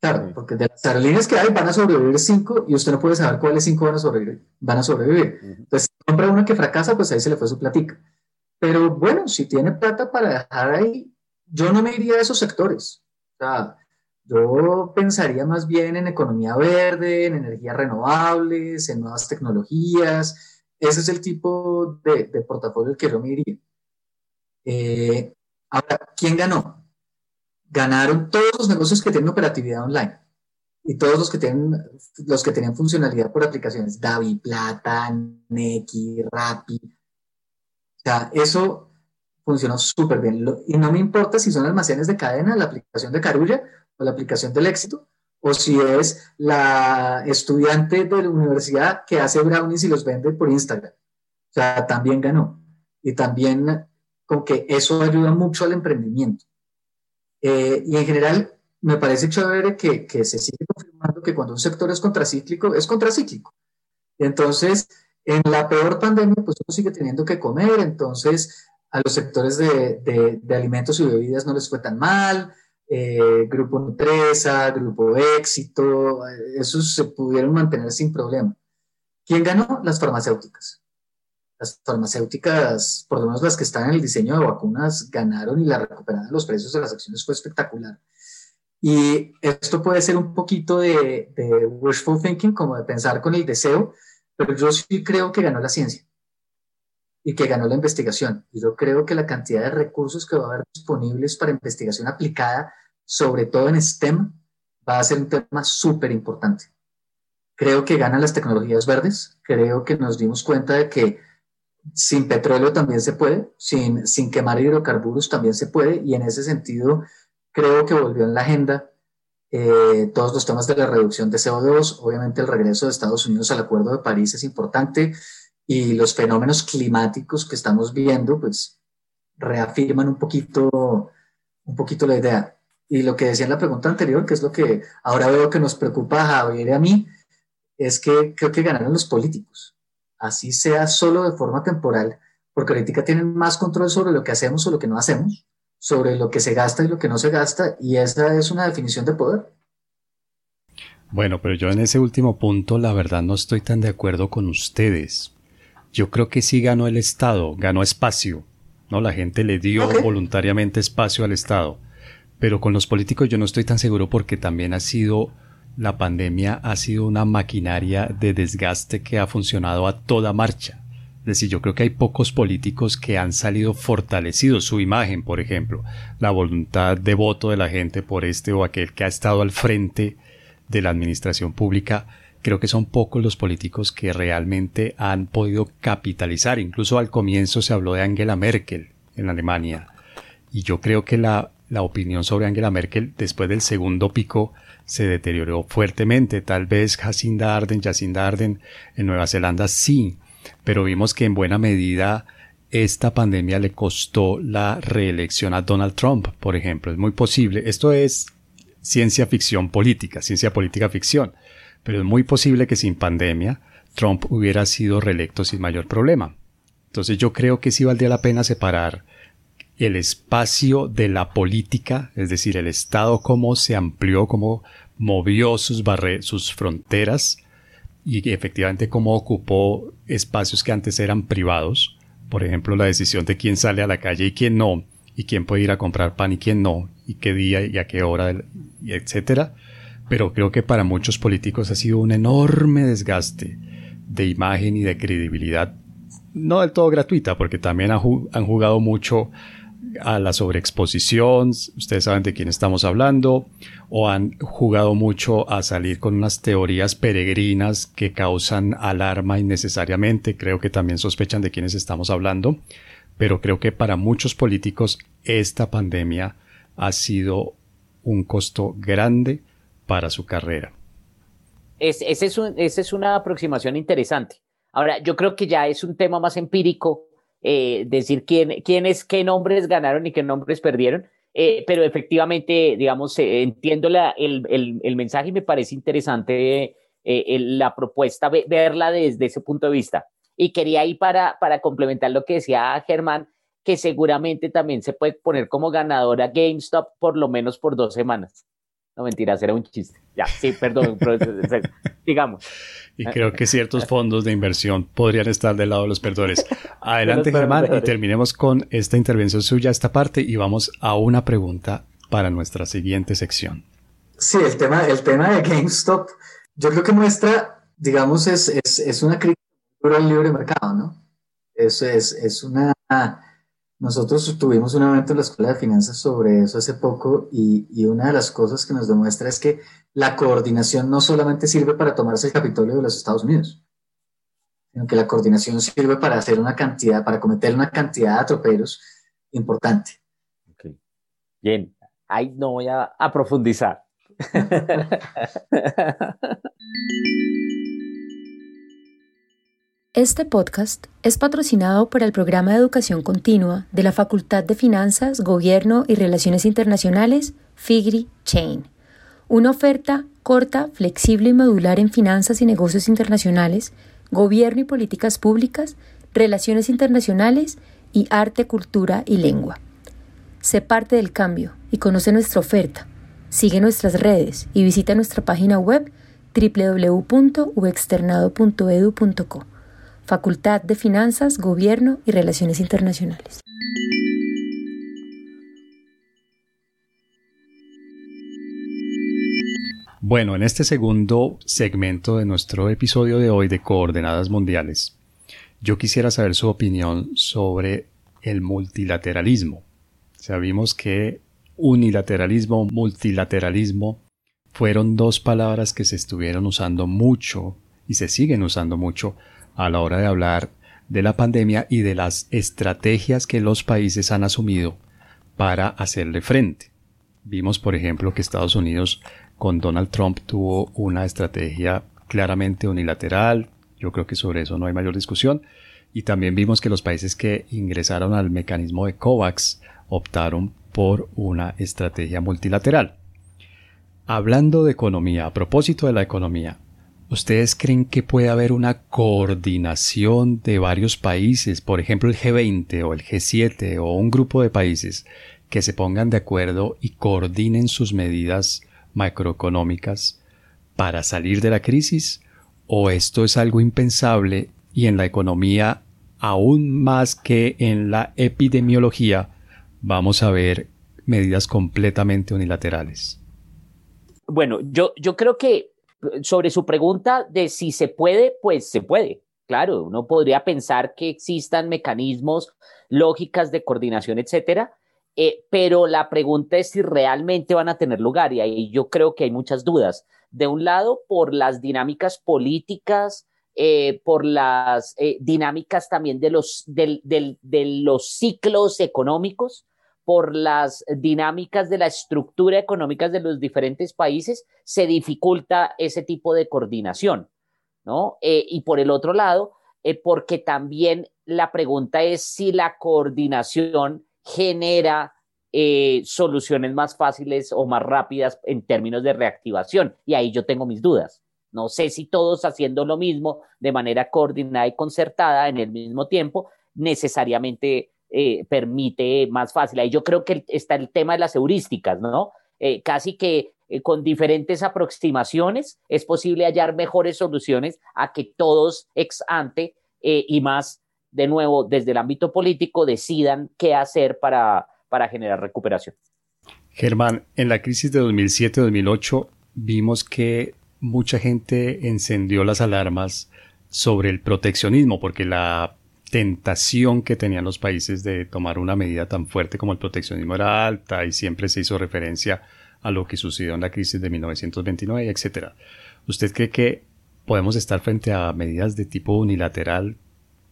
claro, porque de las aerolíneas que hay van a sobrevivir 5 y usted no puede saber cuáles 5 van a sobrevivir. Van a sobrevivir. Ujú. Entonces, si compra una que fracasa, pues ahí se le fue su platica. Pero bueno, si tiene plata para dejar ahí, yo no me iría a esos sectores. O sea, yo pensaría más bien en economía verde, en energías renovables, en nuevas tecnologías. Ese es el tipo de, de portafolio que yo me iría. Eh, ahora, ¿quién ganó? Ganaron todos los negocios que tienen operatividad online y todos los que tienen los que tenían funcionalidad por aplicaciones, Davi, Plata, Neki, Rappi. O sea, eso funcionó súper bien. Y no me importa si son almacenes de cadena, la aplicación de Carulla o la aplicación del éxito, o si es la estudiante de la universidad que hace brownies y los vende por Instagram. O sea, también ganó. Y también con que eso ayuda mucho al emprendimiento. Eh, y en general, me parece chévere que, que se sigue confirmando que cuando un sector es contracíclico, es contracíclico. Entonces, en la peor pandemia, pues uno sigue teniendo que comer, entonces a los sectores de, de- de alimentos y bebidas no les fue tan mal, eh, Grupo Nutresa, Grupo Éxito, esos se pudieron mantener sin problema. ¿Quién ganó? Las farmacéuticas. Las farmacéuticas, por lo menos las que están en el diseño de vacunas, ganaron y la recuperación de los precios de las acciones fue espectacular. Y esto puede ser un poquito de, de wishful thinking, como de pensar con el deseo, pero yo sí creo que ganó la ciencia y que ganó la investigación. Yo creo que la cantidad de recursos que va a haber disponibles para investigación aplicada, sobre todo en STEM, va a ser un tema súper importante. Creo que ganan las tecnologías verdes, creo que nos dimos cuenta de que sin petróleo también se puede, sin, sin quemar hidrocarburos también se puede, y en ese sentido creo que volvió en la agenda eh, todos los temas de la reducción de CO2, obviamente el regreso de Estados Unidos al Acuerdo de París es importante, y los fenómenos climáticos que estamos viendo, pues reafirman un poquito, un poquito la idea. Y lo que decía en la pregunta anterior, que es lo que ahora veo que nos preocupa a Javier y a mí, es que creo que ganaron los políticos así sea solo de forma temporal, porque ahorita tienen más control sobre lo que hacemos o lo que no hacemos, sobre lo que se gasta y lo que no se gasta, y esa es una definición de poder. Bueno, pero yo en ese último punto la verdad no estoy tan de acuerdo con ustedes. Yo creo que sí ganó el Estado, ganó espacio, ¿no? La gente le dio voluntariamente espacio al Estado. Pero con los políticos yo no estoy tan seguro porque también ha sido, la pandemia ha sido una maquinaria de desgaste que ha funcionado a toda marcha. Es decir, yo creo que hay pocos políticos que han salido fortalecidos, su imagen, por ejemplo, la voluntad de voto de la gente por este o aquel que ha estado al frente de la administración pública, creo que son pocos los políticos que realmente han podido capitalizar. Incluso al comienzo se habló de Angela Merkel en Alemania. Y yo creo que la, la opinión sobre Angela Merkel después del segundo pico se deterioró fuertemente. Tal vez Jacinda Arden, Jacinda Arden en Nueva Zelanda sí, pero vimos que en buena medida esta pandemia le costó la reelección a Donald Trump, por ejemplo. Es muy posible. Esto es ciencia ficción política, ciencia política ficción. Pero es muy posible que sin pandemia Trump hubiera sido reelecto sin mayor problema. Entonces yo creo que sí valdría la pena separar el espacio de la política, es decir, el Estado cómo se amplió, cómo movió sus, barre sus fronteras y efectivamente cómo ocupó espacios que antes eran privados. Por ejemplo, la decisión de quién sale a la calle y quién no, y quién puede ir a comprar pan y quién no, y qué día y a qué hora, etcétera. Pero creo que para muchos políticos ha sido un enorme desgaste de imagen y de credibilidad, no del todo gratuita, porque también han jugado mucho a la sobreexposición, ustedes saben de quién estamos hablando, o han jugado mucho a salir con unas teorías peregrinas que causan alarma innecesariamente, creo que también sospechan de quiénes estamos hablando, pero creo que para muchos políticos esta pandemia ha sido un costo grande para su carrera. Es, esa es, un, ese es una aproximación interesante. Ahora, yo creo que ya es un tema más empírico eh, decir quién, quiénes, qué nombres ganaron y qué nombres perdieron. Eh, pero efectivamente, digamos, eh, entiendo la, el, el, el, mensaje y me parece interesante eh, la propuesta, verla desde ese punto de vista. Y quería ir para, para complementar lo que decía Germán, que seguramente también se puede poner como ganadora GameStop por lo menos por dos semanas. No mentiras, era un chiste. Ya, sí, perdón, digamos. Y creo que ciertos fondos de inversión podrían estar del lado de los perdedores. <laughs> Adelante, Germán, y terminemos con esta intervención suya, esta parte, y vamos a una pregunta para nuestra siguiente sección. Sí, el tema, el tema de GameStop, yo creo que muestra, digamos, es, es, es una crítica al libre mercado, ¿no? Eso es, es una nosotros tuvimos un evento en la Escuela de Finanzas sobre eso hace poco y, una de las cosas que nos demuestra es que la coordinación no solamente sirve para tomarse el Capitolio de los Estados Unidos, sino que la coordinación sirve para hacer una cantidad, para cometer una cantidad de atropellos importante. Bien, ahí no voy a profundizar. <laughs> Este podcast es patrocinado por el Programa de Educación Continua de la Facultad de Finanzas, Gobierno y Relaciones Internacionales, FIGRI Chain. Una oferta corta, flexible y modular en finanzas y negocios internacionales, gobierno y políticas públicas, relaciones internacionales y arte, cultura y lengua. Sé parte del cambio y conoce nuestra oferta. Sigue nuestras redes y visita nuestra página web www.uexternado.edu.co. Facultad de Finanzas, Gobierno y Relaciones Internacionales. Bueno, en este segundo segmento de nuestro episodio de hoy de Coordenadas Mundiales, yo quisiera saber su opinión sobre el multilateralismo. Sabemos que unilateralismo, multilateralismo fueron dos palabras que se estuvieron usando mucho y se siguen usando mucho a la hora de hablar de la pandemia y de las estrategias que los países han asumido para hacerle frente. Vimos, por ejemplo, que Estados Unidos con Donald Trump tuvo una estrategia claramente unilateral. Yo creo que sobre eso no hay mayor discusión. Y también vimos que los países que ingresaron al mecanismo de COVAX optaron por una estrategia multilateral. Hablando de economía, a propósito de la economía, ¿Ustedes creen que puede haber una coordinación de varios países, por ejemplo el G20 o el G7 o un grupo de países que se pongan de acuerdo y coordinen sus medidas macroeconómicas para salir de la crisis? ¿O esto es algo impensable y en la economía, aún más que en la epidemiología, vamos a ver medidas completamente unilaterales? Bueno, yo, yo creo que sobre su pregunta de si se puede, pues se puede. Claro, uno podría pensar que existan mecanismos, lógicas de coordinación, etcétera, eh, pero la pregunta es si realmente van a tener lugar y ahí yo creo que hay muchas dudas. De un lado, por las dinámicas políticas, eh, por las eh, dinámicas también de los, de los ciclos económicos, por las dinámicas de la estructura económica de los diferentes países, se dificulta ese tipo de coordinación, ¿no? Eh, y por el otro lado, eh, porque también la pregunta es si la coordinación genera eh, soluciones más fáciles o más rápidas en términos de reactivación. Y ahí yo tengo mis dudas. No sé si todos haciendo lo mismo de manera coordinada y concertada en el mismo tiempo necesariamente eh, permite más fácil. Ahí yo creo que está el tema de las heurísticas, ¿no? Eh, casi que eh, con diferentes aproximaciones es posible hallar mejores soluciones a que todos ex ante y más, de nuevo, desde el ámbito político, decidan qué hacer para, para generar recuperación. Germán, en la crisis de 2007-2008 vimos que mucha gente encendió las alarmas sobre el proteccionismo, porque la tentación que tenían los países de tomar una medida tan fuerte como el proteccionismo era alta y siempre se hizo referencia a lo que sucedió en la crisis de 1929, etc. ¿Usted cree que podemos estar frente a medidas de tipo unilateral,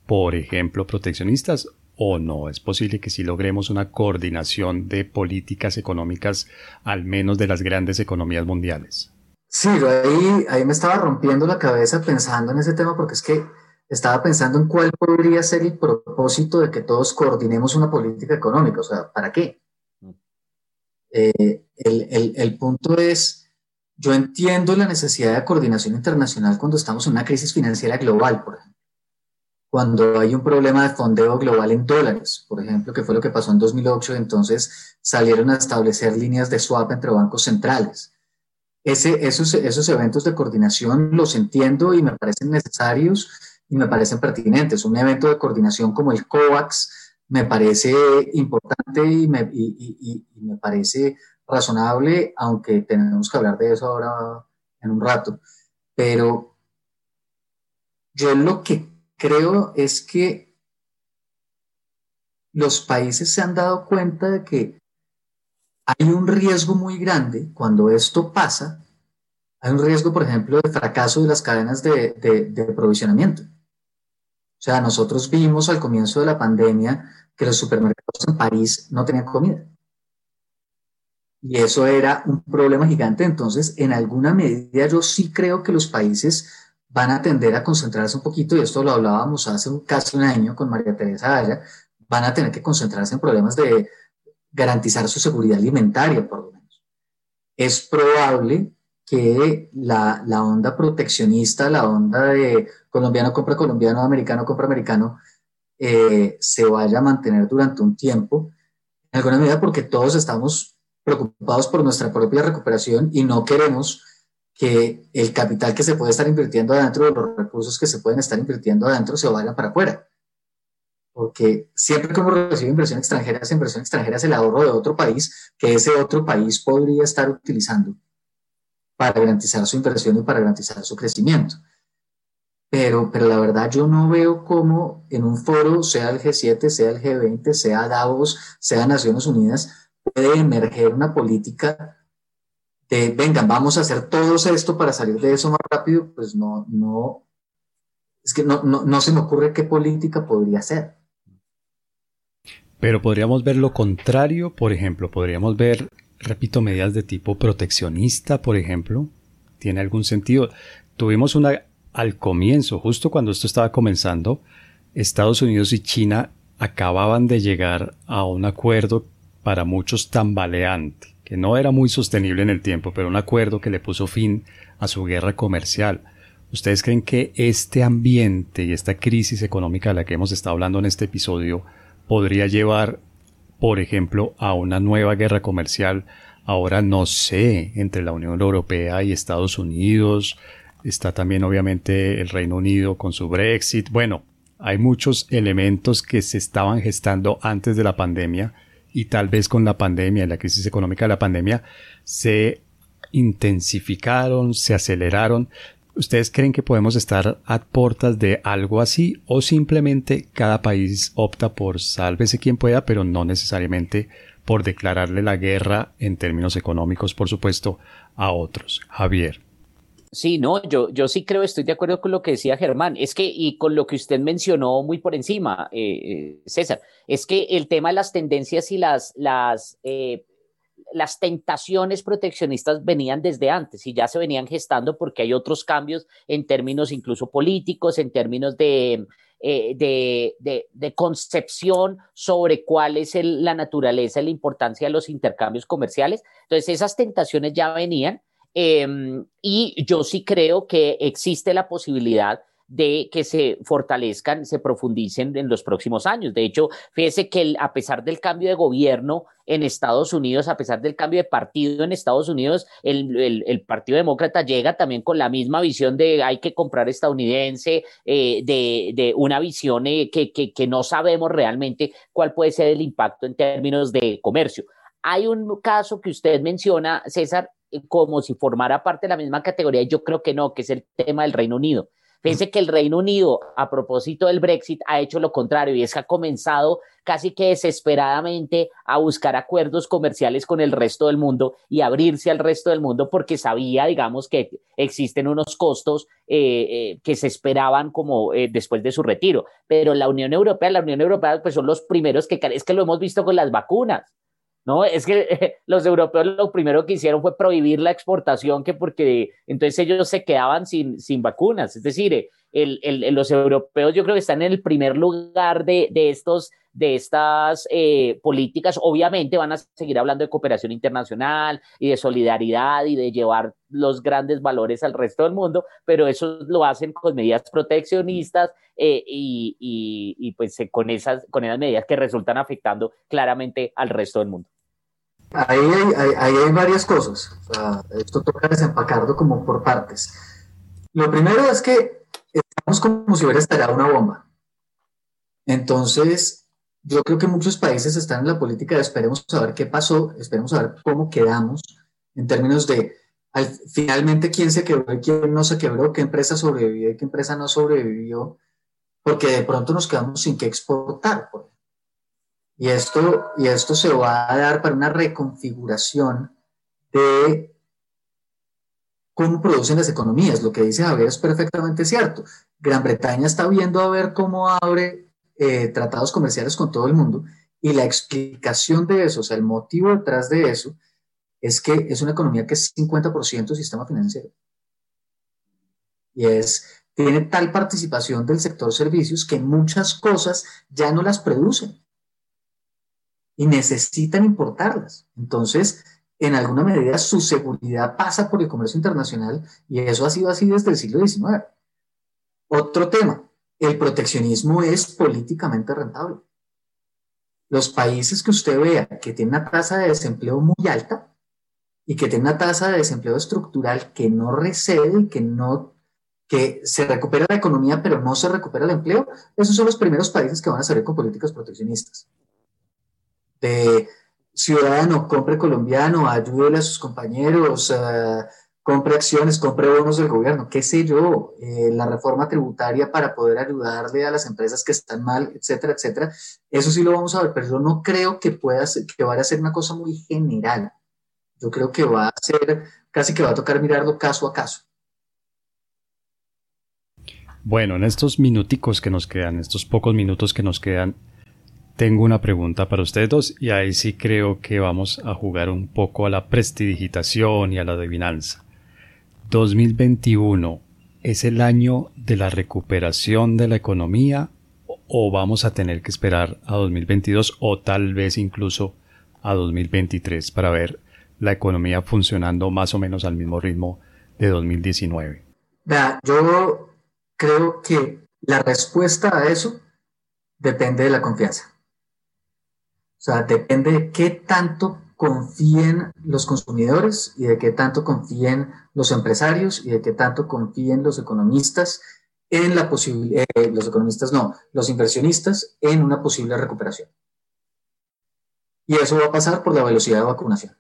por ejemplo, proteccionistas, o no? ¿Es posible que si logremos una coordinación de políticas económicas, al menos de las grandes economías mundiales? Sí, ahí, ahí me estaba rompiendo la cabeza pensando en ese tema porque es que estaba pensando en cuál podría ser el propósito de que todos coordinemos una política económica. O sea, ¿para qué? Eh, el, punto es, yo entiendo la necesidad de coordinación internacional cuando estamos en una crisis financiera global, por ejemplo. Cuando hay un problema de fondeo global en dólares, por ejemplo, que fue lo que pasó en 2008, entonces salieron a establecer líneas de swap entre bancos centrales. Ese, esos, esos eventos de coordinación los entiendo y me parecen necesarios y me parecen pertinentes. Un evento de coordinación como el COVAX me parece importante y me, y, me parece razonable, aunque tenemos que hablar de eso ahora en un rato. Pero yo lo que creo es que los países se han dado cuenta de que hay un riesgo muy grande cuando esto pasa. Hay un riesgo, por ejemplo, de fracaso de las cadenas de, de, de aprovisionamiento. Sea, nosotros vimos al comienzo de la pandemia que los supermercados en París no tenían comida. Y eso era un problema gigante. Entonces, en alguna medida, yo sí creo que los países van a tender a concentrarse un poquito, y esto lo hablábamos hace casi un año con María Teresa Aya, van a tener que concentrarse en problemas de garantizar su seguridad alimentaria, por lo menos. Es probable que la, la, onda proteccionista, la onda de colombiano compra colombiano, americano compra americano, eh, se vaya a mantener durante un tiempo, en alguna medida porque todos estamos preocupados por nuestra propia recuperación y no queremos que el capital que se puede estar invirtiendo adentro, los recursos que se pueden estar invirtiendo adentro, se vayan para afuera. Porque siempre que uno recibe inversión extranjera, esa inversión extranjera es el ahorro de otro país que ese otro país podría estar utilizando para garantizar su inversión y para garantizar su crecimiento. Pero, pero la verdad yo no veo cómo en un foro, sea el G7, sea el G20, sea Davos, sea Naciones Unidas, puede emerger una política de, venga, vamos a hacer todo esto para salir de eso más rápido, pues no, no, es que no, no, no se me ocurre qué política podría ser. Pero podríamos ver lo contrario, por ejemplo, podríamos ver repito, medidas de tipo proteccionista, por ejemplo, tiene algún sentido. Tuvimos una al comienzo, justo cuando esto estaba comenzando, Estados Unidos y China acababan de llegar a un acuerdo para muchos tambaleante, que no era muy sostenible en el tiempo, pero un acuerdo que le puso fin a su guerra comercial. ¿Ustedes creen que este ambiente y esta crisis económica de la que hemos estado hablando en este episodio podría llevar por ejemplo, a una nueva guerra comercial, ahora no sé, entre la Unión Europea y Estados Unidos, está también obviamente el Reino Unido con su Brexit, bueno, hay muchos elementos que se estaban gestando antes de la pandemia y tal vez con la pandemia, la crisis económica de la pandemia, se intensificaron, se aceleraron. ¿Ustedes creen que podemos estar a puertas de algo así o simplemente cada país opta por sálvese quien pueda, pero no necesariamente por declararle la guerra en términos económicos, por supuesto, a otros? Javier. Sí, no, yo, yo sí creo, estoy de acuerdo con lo que decía Germán. Es que, y con lo que usted mencionó muy por encima, eh, eh, César, es que el tema de las tendencias y las, las eh, las tentaciones proteccionistas venían desde antes y ya se venían gestando porque hay otros cambios en términos incluso políticos, en términos de, eh, de, concepción sobre cuál es la naturaleza y la importancia de los intercambios comerciales. Entonces, esas tentaciones ya venían em, y yo sí creo que existe la posibilidad de que se fortalezcan, se profundicen en los próximos años. De hecho, fíjese que a pesar del cambio de gobierno en Estados Unidos, a pesar del cambio de partido en Estados Unidos, el, Partido Demócrata llega también con la misma visión de hay que comprar estadounidense, eh, de, una visión eh, que, que no sabemos realmente cuál puede ser el impacto en términos de comercio. Hay un caso que usted menciona, César, eh, como si formara parte de la misma categoría, yo creo que no, que es el tema del Reino Unido. Fíjense que el Reino Unido, a propósito del Brexit, ha hecho lo contrario y es que ha comenzado casi que desesperadamente a buscar acuerdos comerciales con el resto del mundo y abrirse al resto del mundo porque sabía, digamos, que existen unos costos eh, eh, que se esperaban como eh, después de su retiro. Pero la Unión Europea, la Unión Europea, pues son los primeros que, es que lo hemos visto con las vacunas. ¿No? Es que <laughs> los europeos lo primero que hicieron fue prohibir la exportación, que porque entonces ellos se quedaban sin, sin vacunas. Es decir, el, los europeos yo creo que están en el primer lugar de, de estos de estas eh, políticas, obviamente van a seguir hablando de cooperación internacional y de solidaridad y de llevar los grandes valores al resto del mundo, pero eso lo hacen con medidas proteccionistas eh, y, pues con, esas, con esas medidas que resultan afectando claramente al resto del mundo. Ahí hay, hay varias cosas. esto toca desempacarlo como por partes. Lo primero es que estamos como si hubiera estallado una bomba. Entonces, yo creo que muchos países están en la política de esperemos a ver qué pasó, esperemos a ver cómo quedamos en términos de finalmente quién se quebró y quién no se quebró, qué empresa sobrevivió y qué empresa no sobrevivió, porque de pronto nos quedamos sin qué exportar. Y esto, y esto se va a dar para una reconfiguración de cómo producen las economías. Lo que dice Javier es perfectamente cierto. Gran Bretaña está viendo a ver cómo abre eh, tratados comerciales con todo el mundo y la explicación de eso, o sea, el motivo detrás de eso es que es una economía que es 50% sistema financiero. Y es, tiene tal participación del sector servicios que muchas cosas ya no las producen y necesitan importarlas. Entonces, en alguna medida, su seguridad pasa por el comercio internacional y eso ha sido así desde el siglo XIX. Otro tema, el proteccionismo es políticamente rentable. Los países que usted vea que tienen una tasa de desempleo muy alta y que tienen una tasa de desempleo estructural que no recede y que no que se recupera la economía pero no se recupera el empleo, esos son los primeros países que van a salir con políticas proteccionistas. De ciudadano, compre colombiano, ayúdele a sus compañeros, uh, compre acciones, compre bonos del gobierno, qué sé yo, eh, la reforma tributaria para poder ayudarle a las empresas que están mal, etcétera, etcétera. Eso sí lo vamos a ver, pero yo no creo que pueda ser, que vaya a ser una cosa muy general. Yo creo que va a ser, casi que va a tocar mirarlo caso a caso. Bueno, en estos minuticos que nos quedan, estos pocos minutos que nos quedan, tengo una pregunta para ustedes dos y ahí sí creo que vamos a jugar un poco a la prestidigitación y a la adivinanza. 2021 es el año de la recuperación de la economía o vamos a tener que esperar a 2022 o tal vez incluso a 2023 para ver la economía funcionando más o menos al mismo ritmo de 2019? Vea, yo creo que la respuesta a eso depende de la confianza. O sea, depende de qué tanto confíen los consumidores y de qué tanto confíen los empresarios y de qué tanto confíen los economistas en la posibilidad, eh, los economistas no, los inversionistas en una posible recuperación. Y eso va a pasar por la velocidad de vacunación.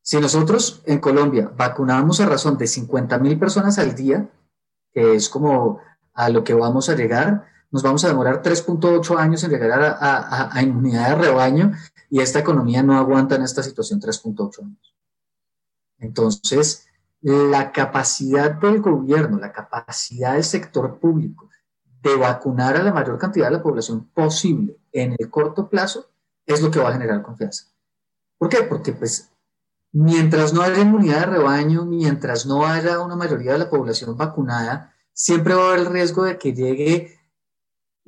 Si nosotros en Colombia vacunamos a razón de 50 mil personas al día, que es como a lo que vamos a llegar, nos vamos a demorar 3.8 años en llegar a, a, inmunidad de rebaño y esta economía no aguanta en esta situación 3.8 años. Entonces, la capacidad del gobierno, la capacidad del sector público de vacunar a la mayor cantidad de la población posible en el corto plazo es lo que va a generar confianza. ¿Por qué? Porque pues mientras no haya inmunidad de rebaño, mientras no haya una mayoría de la población vacunada, siempre va a haber el riesgo de que llegue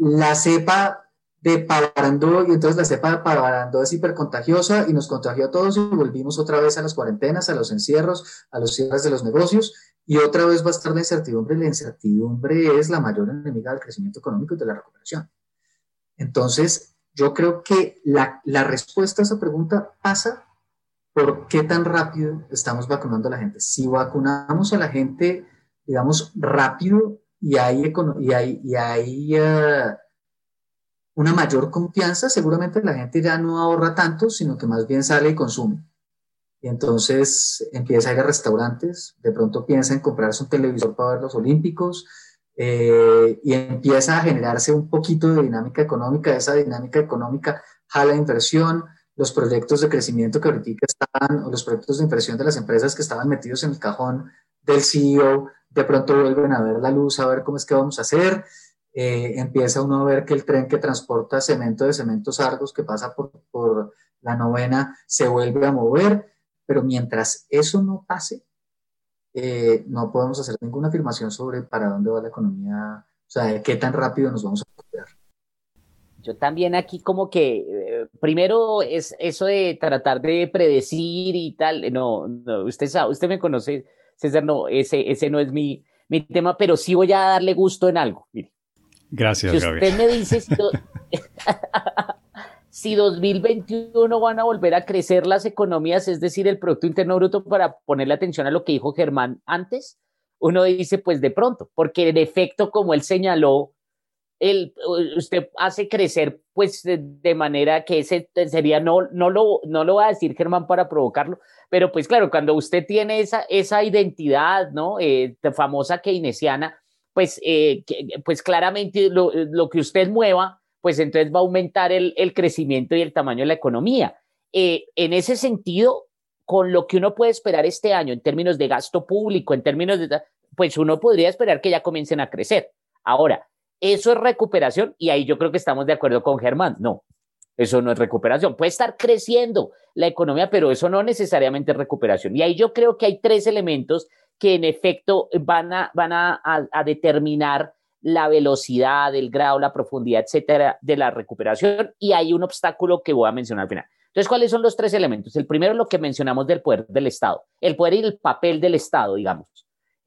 la cepa de Pavarandó y entonces la cepa de Pavarandó es hipercontagiosa y nos contagió a todos y volvimos otra vez a las cuarentenas, a los encierros, a los cierres de los negocios y otra vez va a estar la incertidumbre la incertidumbre es la mayor enemiga del crecimiento económico y de la recuperación. Entonces, yo creo que la, la respuesta a esa pregunta pasa por qué tan rápido estamos vacunando a la gente. Si vacunamos a la gente, digamos, rápido y hay, y hay, y hay uh, una mayor confianza, seguramente la gente ya no ahorra tanto, sino que más bien sale y consume. Y entonces empieza a ir a restaurantes, de pronto piensa en comprarse un televisor para ver los Olímpicos, eh, y empieza a generarse un poquito de dinámica económica. Esa dinámica económica jala inversión, los proyectos de crecimiento que ahorita están, o los proyectos de inversión de las empresas que estaban metidos en el cajón del CEO, de pronto vuelven a ver la luz, a ver cómo es que vamos a hacer. Eh, empieza uno a ver que el tren que transporta cemento de cementos Argos que pasa por, por la novena se vuelve a mover, pero mientras eso no pase, eh, no podemos hacer ninguna afirmación sobre para dónde va la economía, o sea, de qué tan rápido nos vamos a recuperar. Yo también aquí como que eh, primero es eso de tratar de predecir y tal, no, no usted sabe, usted me conoce, César, no, ese, ese no es mi, mi tema, pero sí voy a darle gusto en algo. Mire. Gracias, si usted me dice <laughs> si, <laughs> si 2021 van a volver a crecer las economías, es decir, el Producto Interno Bruto, para ponerle atención a lo que dijo Germán antes, uno dice, pues de pronto, porque en efecto, como él señaló, el, usted hace crecer pues de, manera que ese sería, no, no, lo, no lo va a decir Germán para provocarlo, pero pues claro, cuando usted tiene esa, esa identidad, ¿no? Eh, famosa keynesiana, pues, eh, pues claramente lo, lo, que usted mueva, pues entonces va a aumentar el, el crecimiento y el tamaño de la economía. Eh, en ese sentido, con lo que uno puede esperar este año en términos de gasto público, en términos de, pues uno podría esperar que ya comiencen a crecer. Ahora, ¿Eso es recuperación? Y ahí yo creo que estamos de acuerdo con Germán. No, eso no es recuperación. Puede estar creciendo la economía, pero eso no necesariamente es recuperación. Y ahí yo creo que hay tres elementos que en efecto van a, van a, determinar la velocidad, el grado, la profundidad, etcétera, de la recuperación. Y hay un obstáculo que voy a mencionar al final. Entonces, ¿cuáles son los tres elementos? El primero, lo que mencionamos del poder del Estado, el poder y el papel del Estado, digamos.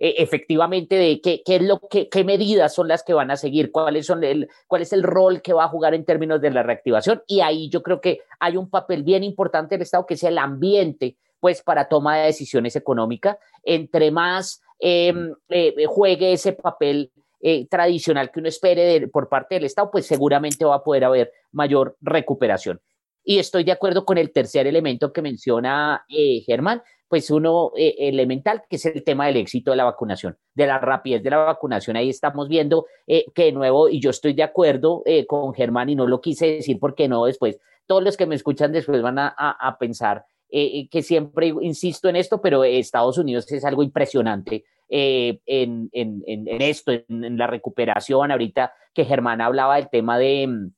Eh, efectivamente de qué, qué, es lo que, qué medidas son las que van a seguir, cuáles son el, cuál es el rol que va a jugar en términos de la reactivación. Y ahí yo creo que hay un papel bien importante del Estado, que es el ambiente, pues, para toma de decisiones económicas. Entre más em, eh, juegue ese papel eh, tradicional que uno espere por parte del Estado, pues seguramente va a poder haber mayor recuperación. Y estoy de acuerdo con el tercer elemento que menciona Germán, pues uno eh, elemental, que es el tema del éxito de la vacunación, de la rapidez de la vacunación. Ahí estamos viendo eh, que de nuevo, y yo estoy de acuerdo eh, con Germán y no lo quise decir porque no después, todos los que me escuchan después van a, pensar que siempre insisto en esto, pero Estados Unidos es algo impresionante en, esto, en, la recuperación. Ahorita que Germán hablaba del tema de,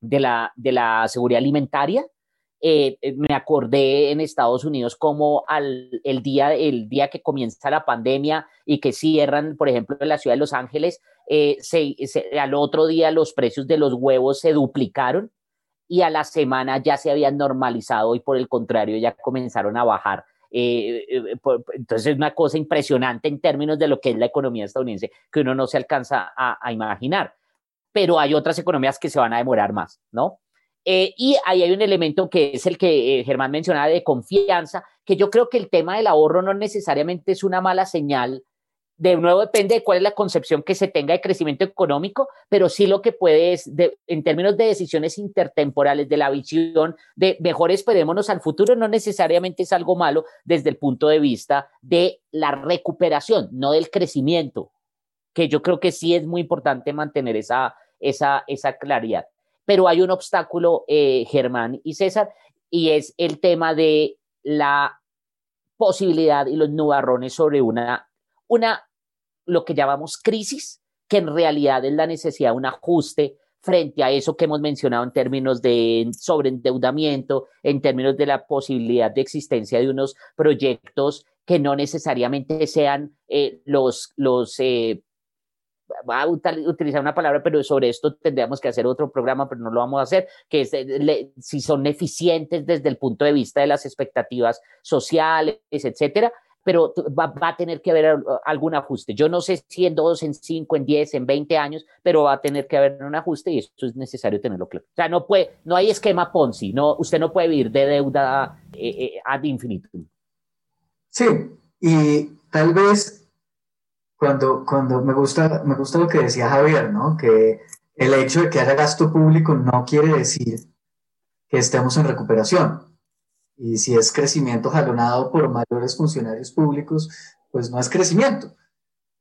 de, la, de la seguridad alimentaria, eh, eh, me acordé en Estados Unidos como al, el, día, el día que comienza la pandemia y que cierran, por ejemplo, en la ciudad de Los Ángeles, eh, al otro día los precios de los huevos se duplicaron y a la semana ya se habían normalizado y por el contrario ya comenzaron a bajar. entonces es una cosa impresionante en términos de lo que es la economía estadounidense que uno no se alcanza a, a imaginar. Pero hay otras economías que se van a demorar más, ¿no? Eh, y ahí hay un elemento que es el que eh, Germán mencionaba de confianza, que yo creo que el tema del ahorro no necesariamente es una mala señal. De nuevo depende de cuál es la concepción que se tenga de crecimiento económico, pero sí lo que puede es, en términos de decisiones intertemporales, de la visión de mejor esperémonos al futuro, no necesariamente es algo malo desde el punto de vista de la recuperación, no del crecimiento, que yo creo que sí es muy importante mantener esa, esa, esa claridad pero hay un obstáculo, eh, Germán y César, y es el tema de la posibilidad y los nubarrones sobre una, una, lo que llamamos crisis, que en realidad es la necesidad de un ajuste frente a eso que hemos mencionado en términos de sobreendeudamiento, en términos de la posibilidad de existencia de unos proyectos que no necesariamente sean eh, los, los eh, va a utilizar una palabra, pero sobre esto tendríamos que hacer otro programa, pero no lo vamos a hacer, que es eh, si son eficientes desde el punto de vista de las expectativas sociales, etcétera, pero va, a tener que haber algún ajuste. Yo no sé si en dos, en cinco, en diez, en veinte años, pero va a tener que haber un ajuste y eso es necesario tenerlo claro. O sea, no puede, no hay esquema Ponzi, no, usted no puede vivir de deuda eh, eh, ad infinitum. Sí, y tal vez cuando, cuando me, gusta, me gusta lo que decía Javier, ¿no? Que el hecho de que haya gasto público no quiere decir que estemos en recuperación. Y si es crecimiento jalonado por mayores funcionarios públicos, pues no es crecimiento.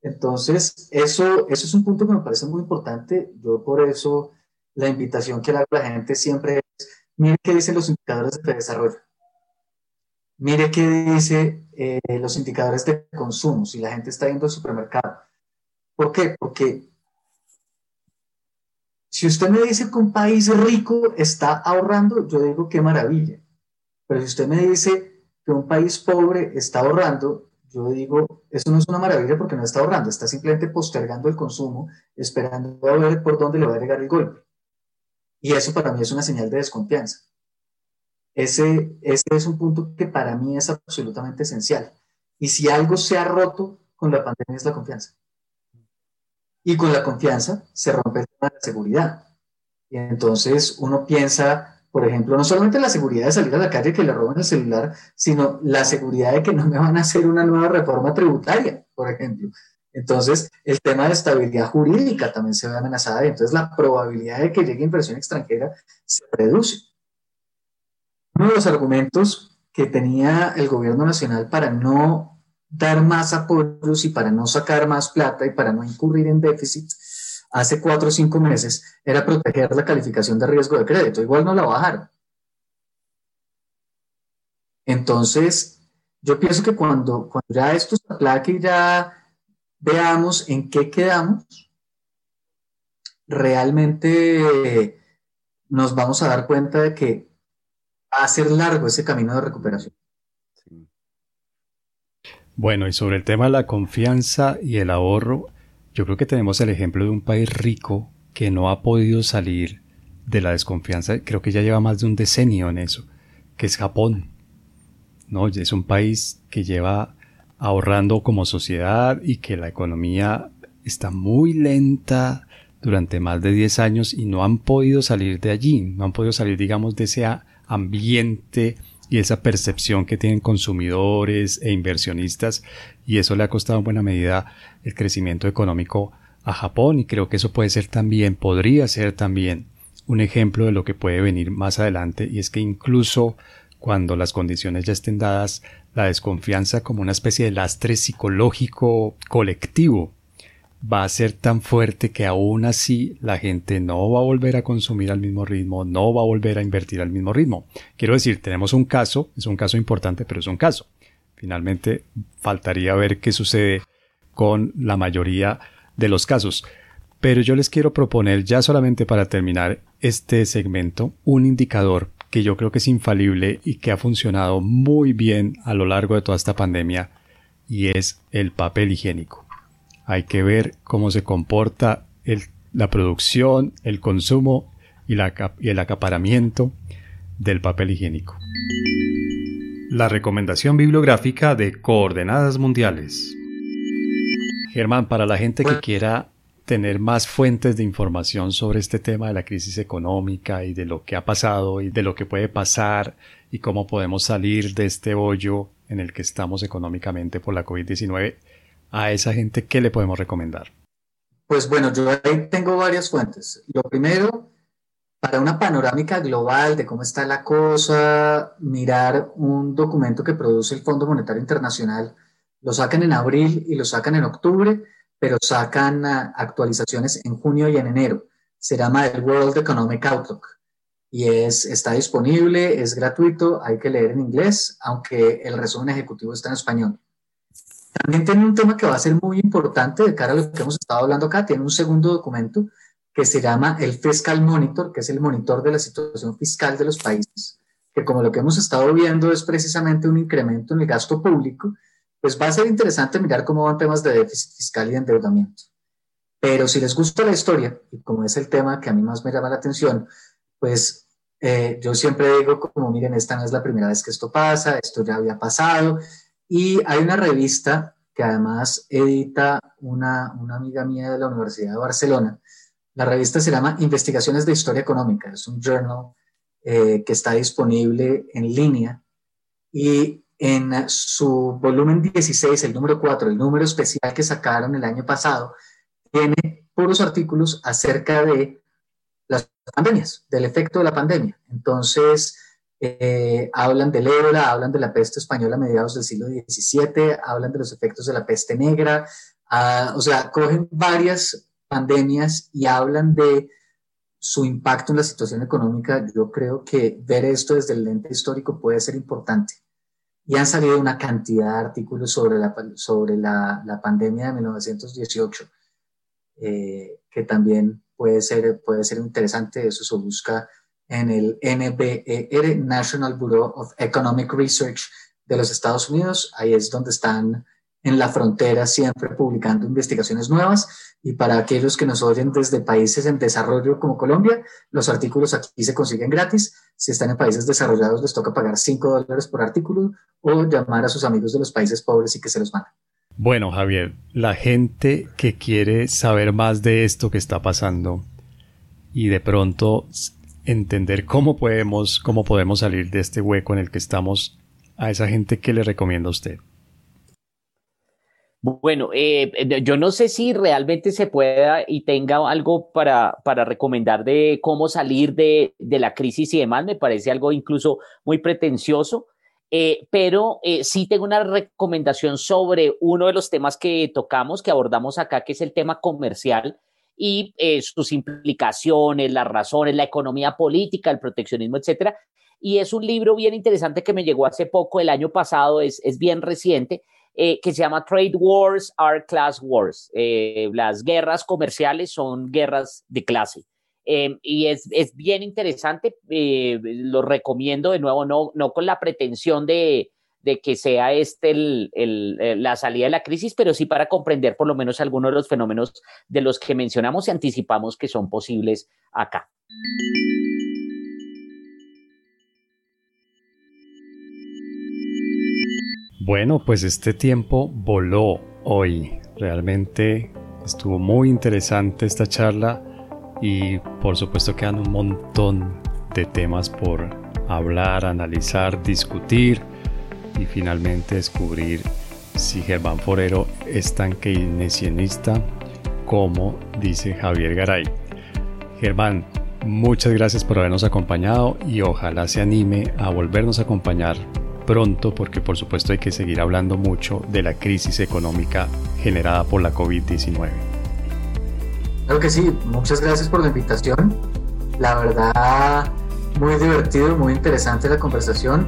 Entonces, eso, eso es un punto que me parece muy importante. Yo por eso la invitación que le hago a la gente siempre es, mire qué dicen los indicadores de desarrollo. Mire qué dice eh, los indicadores de consumo, si la gente está yendo al supermercado. ¿Por qué? Porque si usted me dice que un país rico está ahorrando, yo digo qué maravilla. Pero si usted me dice que un país pobre está ahorrando, yo digo, eso no es una maravilla porque no está ahorrando, está simplemente postergando el consumo, esperando a ver por dónde le va a llegar el golpe. Y eso para mí es una señal de desconfianza. Ese, ese es un punto que para mí es absolutamente esencial. Y si algo se ha roto con la pandemia es la confianza. Y con la confianza se rompe el la seguridad. Y entonces uno piensa, por ejemplo, no solamente la seguridad de salir a la calle que le roban el celular, sino la seguridad de que no me van a hacer una nueva reforma tributaria, por ejemplo. Entonces, el tema de estabilidad jurídica también se ve amenazada y entonces la probabilidad de que llegue inversión extranjera se reduce. Uno de los argumentos que tenía el gobierno nacional para no dar más apoyos y para no sacar más plata y para no incurrir en déficit hace cuatro o cinco meses era proteger la calificación de riesgo de crédito. Igual no la bajaron. Entonces, yo pienso que cuando, ya esto se aplaque y ya veamos en qué quedamos, realmente nos vamos a dar cuenta de que va a ser largo ese camino de recuperación. Bueno, y sobre el tema de la confianza y el ahorro, yo creo que tenemos el ejemplo de un país rico que no ha podido salir de la desconfianza, creo que ya lleva más de un decenio en eso, que es Japón. ¿no? Es un país que lleva ahorrando como sociedad y que la economía está muy lenta durante más de 10 años y no han podido salir de allí, no han podido salir, digamos, de ese ambiente y esa percepción que tienen consumidores e inversionistas y eso le ha costado en buena medida el crecimiento económico a Japón y creo que eso puede ser también, podría ser también un ejemplo de lo que puede venir más adelante y es que incluso cuando las condiciones ya estén dadas, la desconfianza como una especie de lastre psicológico colectivo va a ser tan fuerte que aún así la gente no va a volver a consumir al mismo ritmo, no va a volver a invertir al mismo ritmo. Quiero decir, tenemos un caso, es un caso importante, pero es un caso. Finalmente, faltaría ver qué sucede con la mayoría de los casos. Pero yo les quiero proponer, ya solamente para terminar este segmento, un indicador que yo creo que es infalible y que ha funcionado muy bien a lo largo de toda esta pandemia y es el papel higiénico. Hay que ver cómo se comporta la producción, el consumo y, y el acaparamiento del papel higiénico. La recomendación bibliográfica de Coordenadas Mundiales. Germán, para la gente que quiera tener más fuentes de información sobre este tema de la crisis económica y de lo que ha pasado y de lo que puede pasar y cómo podemos salir de este hoyo en el que estamos económicamente por la COVID-19, a esa gente, ¿qué le podemos recomendar? Pues bueno, yo ahí tengo varias fuentes. Lo primero, para una panorámica global de cómo está la cosa, mirar un documento que produce el Fondo Monetario Internacional. Lo sacan en abril y lo sacan en octubre pero sacan ah, actualizaciones en junio y en enero. Se llama el World Economic Outlook y es, está disponible, es gratuito, hay que leer en inglés, aunque el resumen ejecutivo está en español. También tiene un tema que va a ser muy importante de cara a lo que hemos estado hablando acá, tiene un segundo documento que se llama el Fiscal Monitor, que es el monitor de la situación fiscal de los países, que como lo que hemos estado viendo es precisamente un incremento en el gasto público, pues va a ser interesante mirar cómo van temas de déficit fiscal y endeudamiento. Pero si les gusta la historia, y como es el tema que a mí más me llama la atención, pues eh, yo siempre digo como, miren, esta no es la primera vez que esto pasa, esto ya había pasado. Y hay una revista que además edita una, una amiga mía de la Universidad de Barcelona. La revista se llama Investigaciones de Historia Económica, es un journal eh, que está disponible en línea. Y en su volumen 16, el número 4, el número especial que sacaron el año pasado, tiene puros artículos acerca de las pandemias, del efecto de la pandemia. Entonces, eh, hablan del ébola, hablan de la peste española a mediados del siglo XVII, hablan de los efectos de la peste negra, ah, o sea, cogen varias pandemias y hablan de su impacto en la situación económica. Yo creo que ver esto desde el lente histórico puede ser importante y han salido una cantidad de artículos sobre la, sobre la, la pandemia de 1918, eh, que también puede ser, puede ser interesante. Eso se busca en el NBER, National Bureau of Economic Research de los Estados Unidos. Ahí es donde están en la frontera, siempre publicando investigaciones nuevas. Y para aquellos que nos oyen desde países en desarrollo como Colombia, los artículos aquí se consiguen gratis. Si están en países desarrollados, les toca pagar 5 dólares por artículo o llamar a sus amigos de los países pobres y que se los manden. Bueno, Javier, la gente que quiere saber más de esto que está pasando y de pronto entender cómo podemos, cómo podemos salir de este hueco en el que estamos, a esa gente, ¿qué le recomienda a usted? Bueno, eh, yo no sé si realmente se pueda y tenga algo para, para recomendar de cómo salir de, la crisis y demás. Me parece algo incluso muy pretencioso, eh, pero eh, sí tengo una recomendación sobre uno de los temas que tocamos, que abordamos acá, que es el tema comercial y sus implicaciones, las razones, la economía política, el proteccionismo, etcétera. Y es un libro bien interesante que me llegó hace poco, el año pasado, es, es bien reciente eh, que se llama Trade Wars are Class Wars. Eh, las guerras comerciales son guerras de clase. Eh, y es, es, bien interesante, lo recomiendo de nuevo, no, no con la pretensión de, de que sea este el, el, la salida de la crisis, pero sí para comprender por lo menos algunos de los fenómenos de los que mencionamos y anticipamos que son posibles acá. Bueno, pues este tiempo voló hoy. Realmente estuvo muy interesante esta charla y por supuesto quedan un montón de temas por hablar, analizar, discutir y finalmente descubrir si Germán Forero es tan keynesianista como dice Javier Garay. Germán, muchas gracias por habernos acompañado y ojalá se anime a volvernos a acompañar pronto porque por supuesto hay que seguir hablando mucho de la crisis económica generada por la COVID-19. Claro que sí, muchas gracias por la invitación. La verdad, muy divertido, muy interesante la conversación.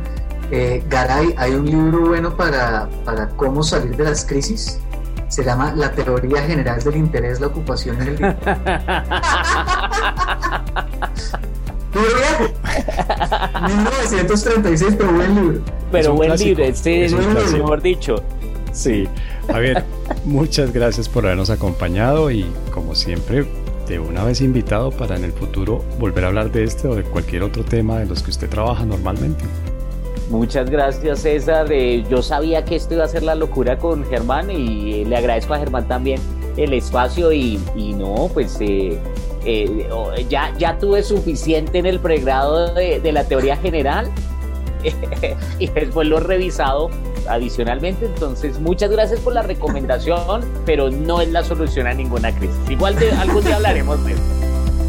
Eh, Garay, hay un libro bueno para, para cómo salir de las crisis. Se llama La teoría general del interés, la ocupación en el 1936, <laughs> pero buen libro. Pero buen libro, este es mejor dicho. Sí. A ver, <laughs> muchas gracias por habernos acompañado y como siempre, de una vez invitado para en el futuro volver a hablar de este o de cualquier otro tema de los que usted trabaja normalmente. Muchas gracias César. Eh, yo sabía que esto iba a ser la locura con Germán y le agradezco a Germán también el espacio y, no, pues eh, eh, ya, ya tuve suficiente en el pregrado de, de la teoría general <laughs> y después lo he revisado adicionalmente. Entonces, muchas gracias por la recomendación, pero no es la solución a ninguna crisis. Igual de algún día hablaremos de eso.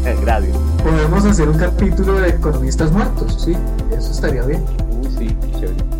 <laughs> Gracias. Podemos hacer un capítulo de economistas muertos, sí, eso estaría bien. Uy, sí, chévere.